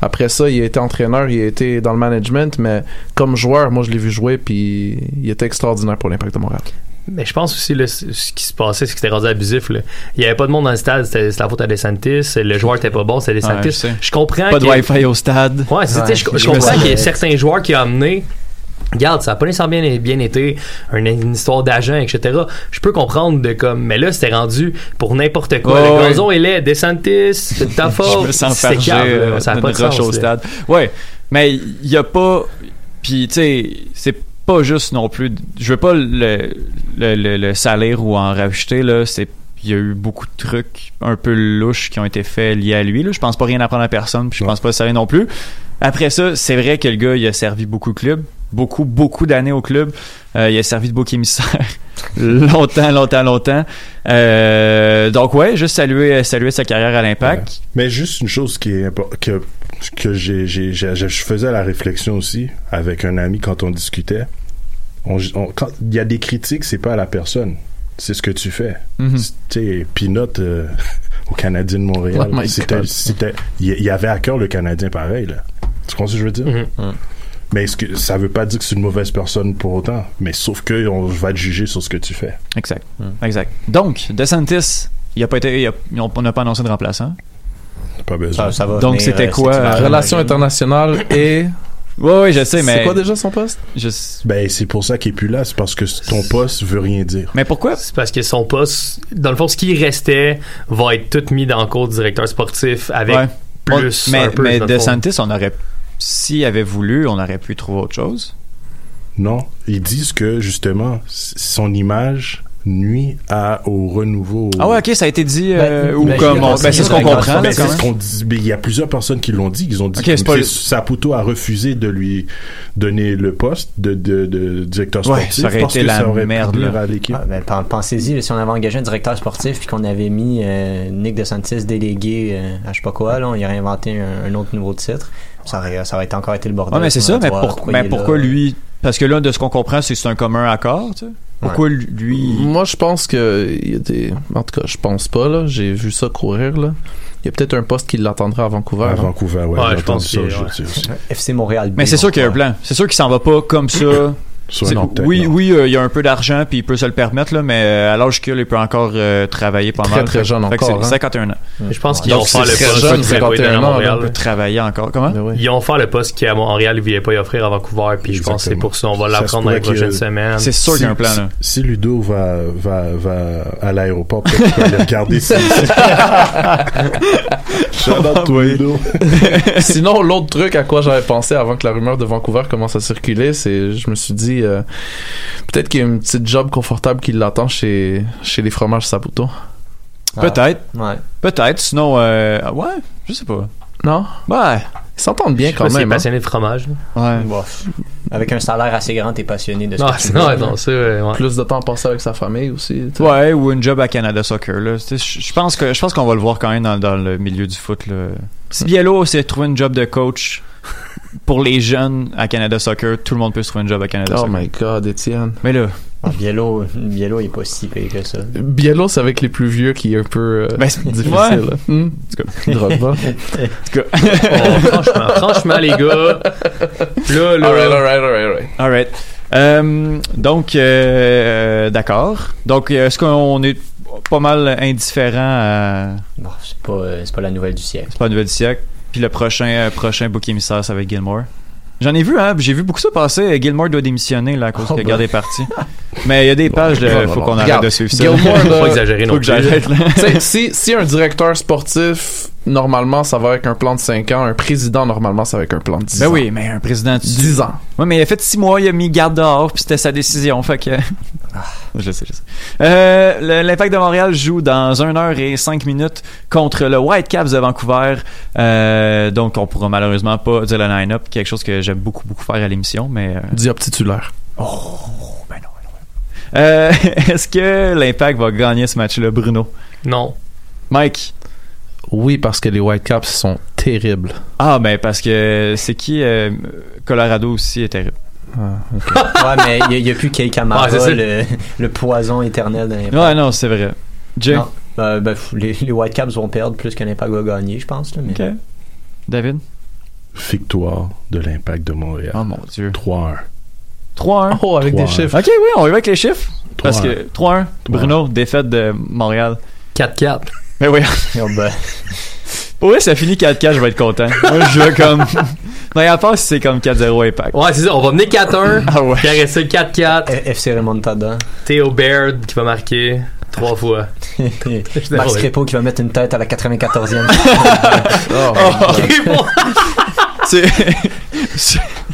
Après ça, il a été entraîneur, il a été dans le management, mais comme joueur, moi je l'ai vu jouer, puis il était extraordinaire pour l'Impact de Montréal. Mais je pense aussi, là, ce qui se passait, c'est que c'était rendu abusif. Là. Il n'y avait pas de monde dans le stade, c'était la faute à DeSantis. Le joueur était pas bon, c'était Ouais, DeSantis. je sais. je comprends Pas de Wi-Fi au stade. Ouais, je, Ouais, je je comprends qu'il y a sens- certains joueurs qui ont amené. Regarde, ça a pas nécessairement bien, bien été une, une histoire d'agent, etc. Je peux comprendre de comme, mais là, c'était rendu pour n'importe quoi. Ouais, le ouais. gazon est laid, DeSantis, c'est de ta faute. Je me sens fargé calme, euh, ça a pas de sens. au stade. Ouais, mais il y a pas... Puis, tu sais, c'est pas juste non plus... Je veux pas le, le, le, le salir ou en rajouter, là. C'est... Il y a eu beaucoup de trucs un peu louches qui ont été faits liés à lui. Là. Je pense pas rien apprendre à personne, puis je pense pas ça non plus. Après ça, c'est vrai que le gars, il a servi beaucoup de clubs. Beaucoup, beaucoup d'années au club. Euh, il a servi de bouc émissaire longtemps, longtemps, longtemps. Euh, donc ouais, juste saluer, saluer sa carrière à l'impact. Mais juste une chose qui est impor- que que j'ai j'ai j'ai- je faisais la réflexion aussi avec un ami quand on discutait. On, on- quand il y a des critiques, c'est pas à la personne, c'est ce que tu fais. Mhm. Tu sais, Pinot euh, au Canadien de Montréal, Oh c'était il y, avait à cœur le Canadien pareil là. Tu comprends ce que je veux dire? Mhm. Mais est-ce que ça veut pas dire que c'est une mauvaise personne pour autant, mais sauf que on va te juger sur ce que tu fais. Exact. Exact. Donc, DeSantis, il a pas été, il a- on n'a pas annoncé de remplaçant. Pas besoin. Ça, ça va Donc, venir, c'était euh, quoi, euh, Relations internationales et. Ouais, ouais, je sais, mais. C'est quoi déjà son poste? Je- Ben c'est pour ça qu'il est plus là, c'est parce que ton poste veut rien dire. Mais pourquoi? C'est parce que son poste, dans le fond, ce qui restait va être tout mis dans le cours du directeur sportif avec Ouais. plus. On- mais un peu, on aurait, s'il avait voulu, on aurait pu trouver autre chose. Non, ils disent que justement son image nuit à, au renouveau. Ah ouais, ok, ça a été dit euh, Ben, ou ben, comme, ben, c'est ce qu'on comprend. Ben, c'est ce qu'on dit. mais il y a plusieurs personnes qui l'ont dit. Ils ont dit que le- Saputo a refusé de lui donner le poste de, de, de directeur Ouais, sportif. ça aurait été la aurait merde, à l'équipe. Ah, ben, pen- Pensez-y, si on avait engagé un directeur sportif puis qu'on avait mis euh, Nick DeSantis délégué euh, à je sais pas quoi, là, on y aurait inventé un, un autre nouveau titre. Ça aurait, ça aurait été encore été le bordel. Ouais, mais c'est ça, mais, pour- mais pourquoi là? lui? Parce que là, de ce qu'on comprend, c'est que c'est un commun accord, tu sais. Pourquoi lui? Moi, je pense que il y a des. En tout cas, je pense pas là. J'ai vu ça courir là. Il y a peut-être un poste qui l'attendra à Vancouver. À hein. Vancouver, ouais, Ouais, j'ai je entendu pense ça ouais. FC Montréal. B, Mais c'est sûr qu'il y a un plan. C'est sûr qu'il s'en va pas comme ça. Oui, non. oui, euh, il y a un peu d'argent puis il peut se le permettre là, mais euh, à l'âge qu'il a, il peut encore euh, travailler pas Très, mal. très Fait- jeune fait encore, c'est hein. 51 ans. Je pense qu'ils vont faire le poste voulait à 51 ans, Montréal. Il peut travailler encore. Comment? Ben oui. Ils faire le poste qu'à Montréal, ils ne voulaient pas y offrir à Vancouver, puis je pense que c'est pour ça. On va l'apprendre dans les prochaines semaines. C'est sûr qu'il y a un plan là. Si Ludo va, va, va à l'aéroport, peut-être qu'il peut aller regarder si. Shout out to Ludo. Sinon, l'autre truc à quoi j'avais pensé avant que la rumeur de Vancouver commence à circuler, c'est je me suis dit euh, peut-être qu'il y a une petite job confortable qui l'attend chez chez les fromages Saputo. Ah, Peut-être, Ouais. peut-être. Sinon, euh, ouais, je sais pas. Non? Ouais, Ils s'entendent bien quand même. hein. passionné de fromage. là. Ouais. Bof. Avec un salaire assez grand, t'es passionné de ce Non, que tu veux, non, là. non, c'est vrai, ouais. Plus de temps passé avec sa famille aussi. Ouais, ou une job à Canada Soccer. Je je pense que je pense qu'on va le voir quand même dans, dans le milieu du foot. Là. Si Biello s'est trouvé une job de coach pour les jeunes à Canada Soccer, tout le monde peut se trouver une job à Canada Oh Soccer. my god, Étienne. Mais là, Ah, Biello, Biello il est pas si payé que ça. Biello, c'est avec les plus vieux qui est un peu euh, Ben, c'est- difficile. ouais. Drogba. en tout cas, Oh, franchement, franchement, les gars. Là, là. alright, alright, alright, alright. alright. Euh, donc, euh, d'accord. Donc, est-ce qu'on est pas mal indifférent à... Bon, c'est pas, euh, c'est pas la nouvelle du siècle. C'est pas la nouvelle du siècle. Puis le prochain, euh, prochain bouc émissaire, c'est avec Gilmore. J'en ai vu, hein. J'ai vu beaucoup ça passer. Gilmore doit démissionner, là, à cause Oh, que ben. Gard est parti. Mais il y a des pages, de, non, non, faut non. qu'on arrête Regarde, de suivre ça. Gilmore, Faut là, pas exagérer Faut non que plus. j'arrête, là. Tu sais, si, si un directeur sportif, normalement, ça va avec un plan de 5 ans. Un président, normalement, ça va avec un plan de 10 Ben ans. oui, mais un président... tu- 10 ans. Ouais, mais il a fait six mois, il a mis garde dehors, puis c'était sa décision, fait que... Je sais, je sais. Euh, L'Impact de Montréal joue dans 1 heure et 5 minutes contre le Whitecaps de Vancouver. Euh, donc, on pourra malheureusement pas dire le line-up, quelque chose que j'aime beaucoup, beaucoup faire à l'émission, mais... euh, Diop titulaire. Oh, ben non, ben non, ben non. Euh, Est-ce que l'Impact va gagner ce match-là, Bruno? Non. Mike? Oui, parce que les Whitecaps sont terribles. Ah, ben parce que c'est qui? euh, Colorado aussi est terrible. Ah, ok. Ouais, mais il n'y a, plus Kei Kamara, Ah, c'est ça. le, le poison éternel de l'Impact. Ouais, non, c'est vrai. Jay? Non. Euh, ben, f- les, les Whitecaps vont perdre plus que l'Impact va gagner, je pense. Là, mais... OK. David? Victoire de l'Impact de Montréal. Oh mon Dieu. 3-1. 3-1. Oh, avec des 3-1. chiffres. Ok, oui, on y va avec les chiffres. Parce 3-1. que 3-1, Bruno, défaite de Montréal. 4-4. Mais oui, Oh, ben, pour vrai, ça finit 4-4, je vais être content. Moi, je veux comme. Non, à part si c'est comme 4-0 Impact. Ouais, c'est ça. On va mener 4-1. Ah ouais. Ça, 4-4. F- FC Remontada. Théo Baird qui va marquer trois fois. Max Crépeau qui va mettre une tête à la 94e. Oh, c'est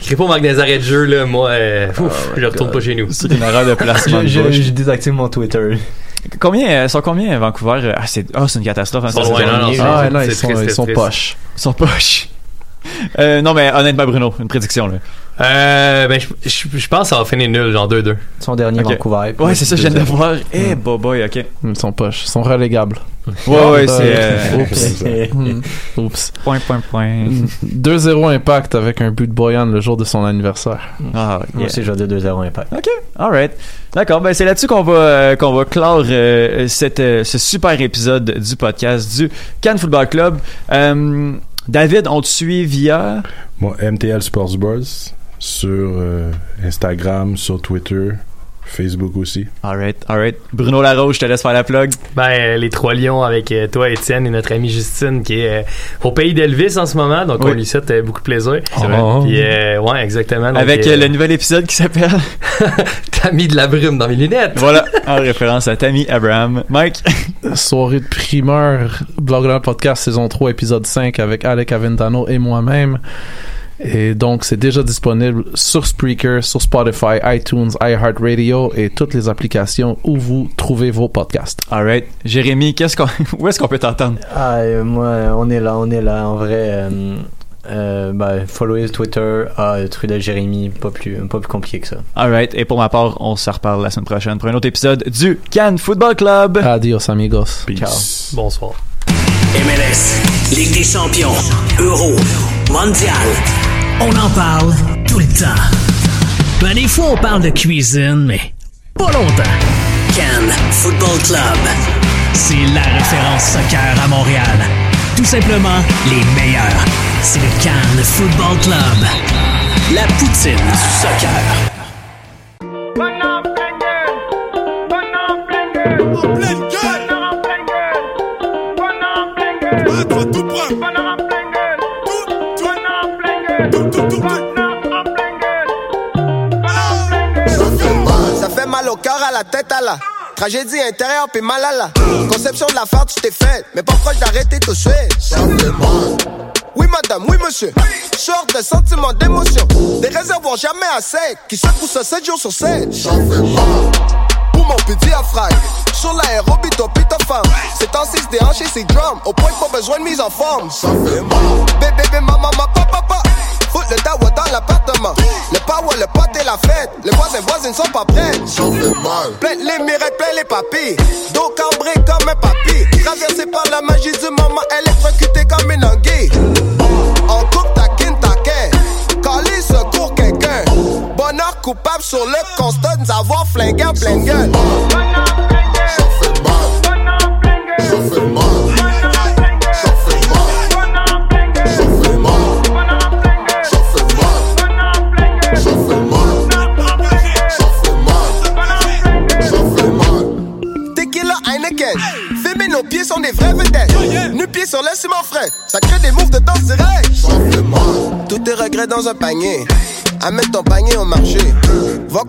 Crépeau marque des arrêts de jeu, là. Moi, euh, ouf, je retourne pas chez nous. c'est une erreur de placement je, de je, bouche. je désactive mon Twitter. Combien, euh, sont combien à Vancouver? Ah, c'est ah, c'est une catastrophe. Hein, sont loin, non, non, Ah, non, ils sont, ils triste. poches. Ils sont poches. Euh, non, mais honnêtement, Bruno, une prédiction, là. Euh, ben, je, je, je pense que ça va finir nul, genre 2-2. Son dernier Ok. Vancouver. Ouais, c'est ça, je viens de 2-0. voir. Eh, boy, ok. Ils sont poches. Ils sont relégables. Ouais, ouais, c'est. euh, Oups. Hmm. Oups. Point, point, point. 2-0 impact avec un but de Boyan le jour de son anniversaire. Ah, Moi aussi, je vais dire 2-0 Impact. OK, alright. D'accord, ben c'est là-dessus qu'on va euh, qu'on va clore euh, cette, euh, ce super épisode du podcast du Cannes Football Club. Euh, David, on te suit via? Moi, MTL Sports Buzz sur euh, Instagram, sur Twitter, Facebook aussi. Alright, alright. Bruno Larose, je te laisse faire la plug. Ben, les trois lions avec euh, toi, Étienne, et notre amie Justine, qui est euh, au pays d'Elvis en ce moment. Donc, Oui. on lui souhaite euh, beaucoup de plaisir. C'est vrai. Puis, euh, ouais, exactement. Donc, Avec euh, le nouvel épisode qui s'appelle T'as mis de la brume dans mes lunettes. Voilà, en référence à Tammy Abraham. Mike? Soirée de primeur, Blogger Podcast saison 3 épisode 5 avec Alec Aventano et moi-même. Et donc c'est déjà disponible sur Spreaker, sur Spotify, iTunes, iHeartRadio et toutes les applications où vous trouvez vos podcasts. Alright. Jérémy, qu'est-ce qu'on où est-ce qu'on peut t'entendre? Ah, euh, moi, on est là, on est là. En vrai, euh, euh, ben, followez Twitter, ah, le truc de Jérémy, pas plus, pas plus compliqué que ça. Alright. Et pour ma part, on se reparle la semaine prochaine pour un autre épisode du Cannes Football Club. Adios amigos. Peace. Bonsoir. MLS, Ligue des champions, Euro, Mondial. On en parle tout le temps. Ben, des fois, on parle de cuisine, mais pas longtemps. Cannes Football Club. C'est la référence soccer à Montréal. Tout simplement les meilleurs. C'est le Cannes Football Club. La poutine du soccer. Ça cœur, à la tête, à la tragédie intérieure, puis mal à la conception de la farce, tu t'es faite, mais pas proche d'arrêter tout de suite. Oui, madame, oui, monsieur. Sort de sentiments d'émotion. Des réservoirs jamais à sec, qui secouent ça 7 jours sur 7. Ça fait mal. Pour puis diaphragme. Sur l'aérobie, ton pita femme. C'est en 6 déhanché, c'est drum. Au point pas besoin de mise en forme. Ça fait mal. Bébé, bébé, maman, ma papa, papa. Fout le dawa dans l'appartement. Le power, le pote et la fête. Les voisins, voisines sont pas prêts. Ça fait mal. Plein les mirettes, plein les papilles. Dos cambré comme un papy. Traversé par la magie du moment, électrocutée comme une anguille. En coupe, taquine, taquin. Calé, secours quelqu'un. Bonheur coupable sur le constat de nous avoir flingué en pleine gueule. Mal. Mal. Pieds sont des vrais vedettes. Nu pieds sur le ciment frais. Ça crée des moves de danse direct. Ça fait mal. Tous tes regrets dans un panier. Amène ton panier au marché.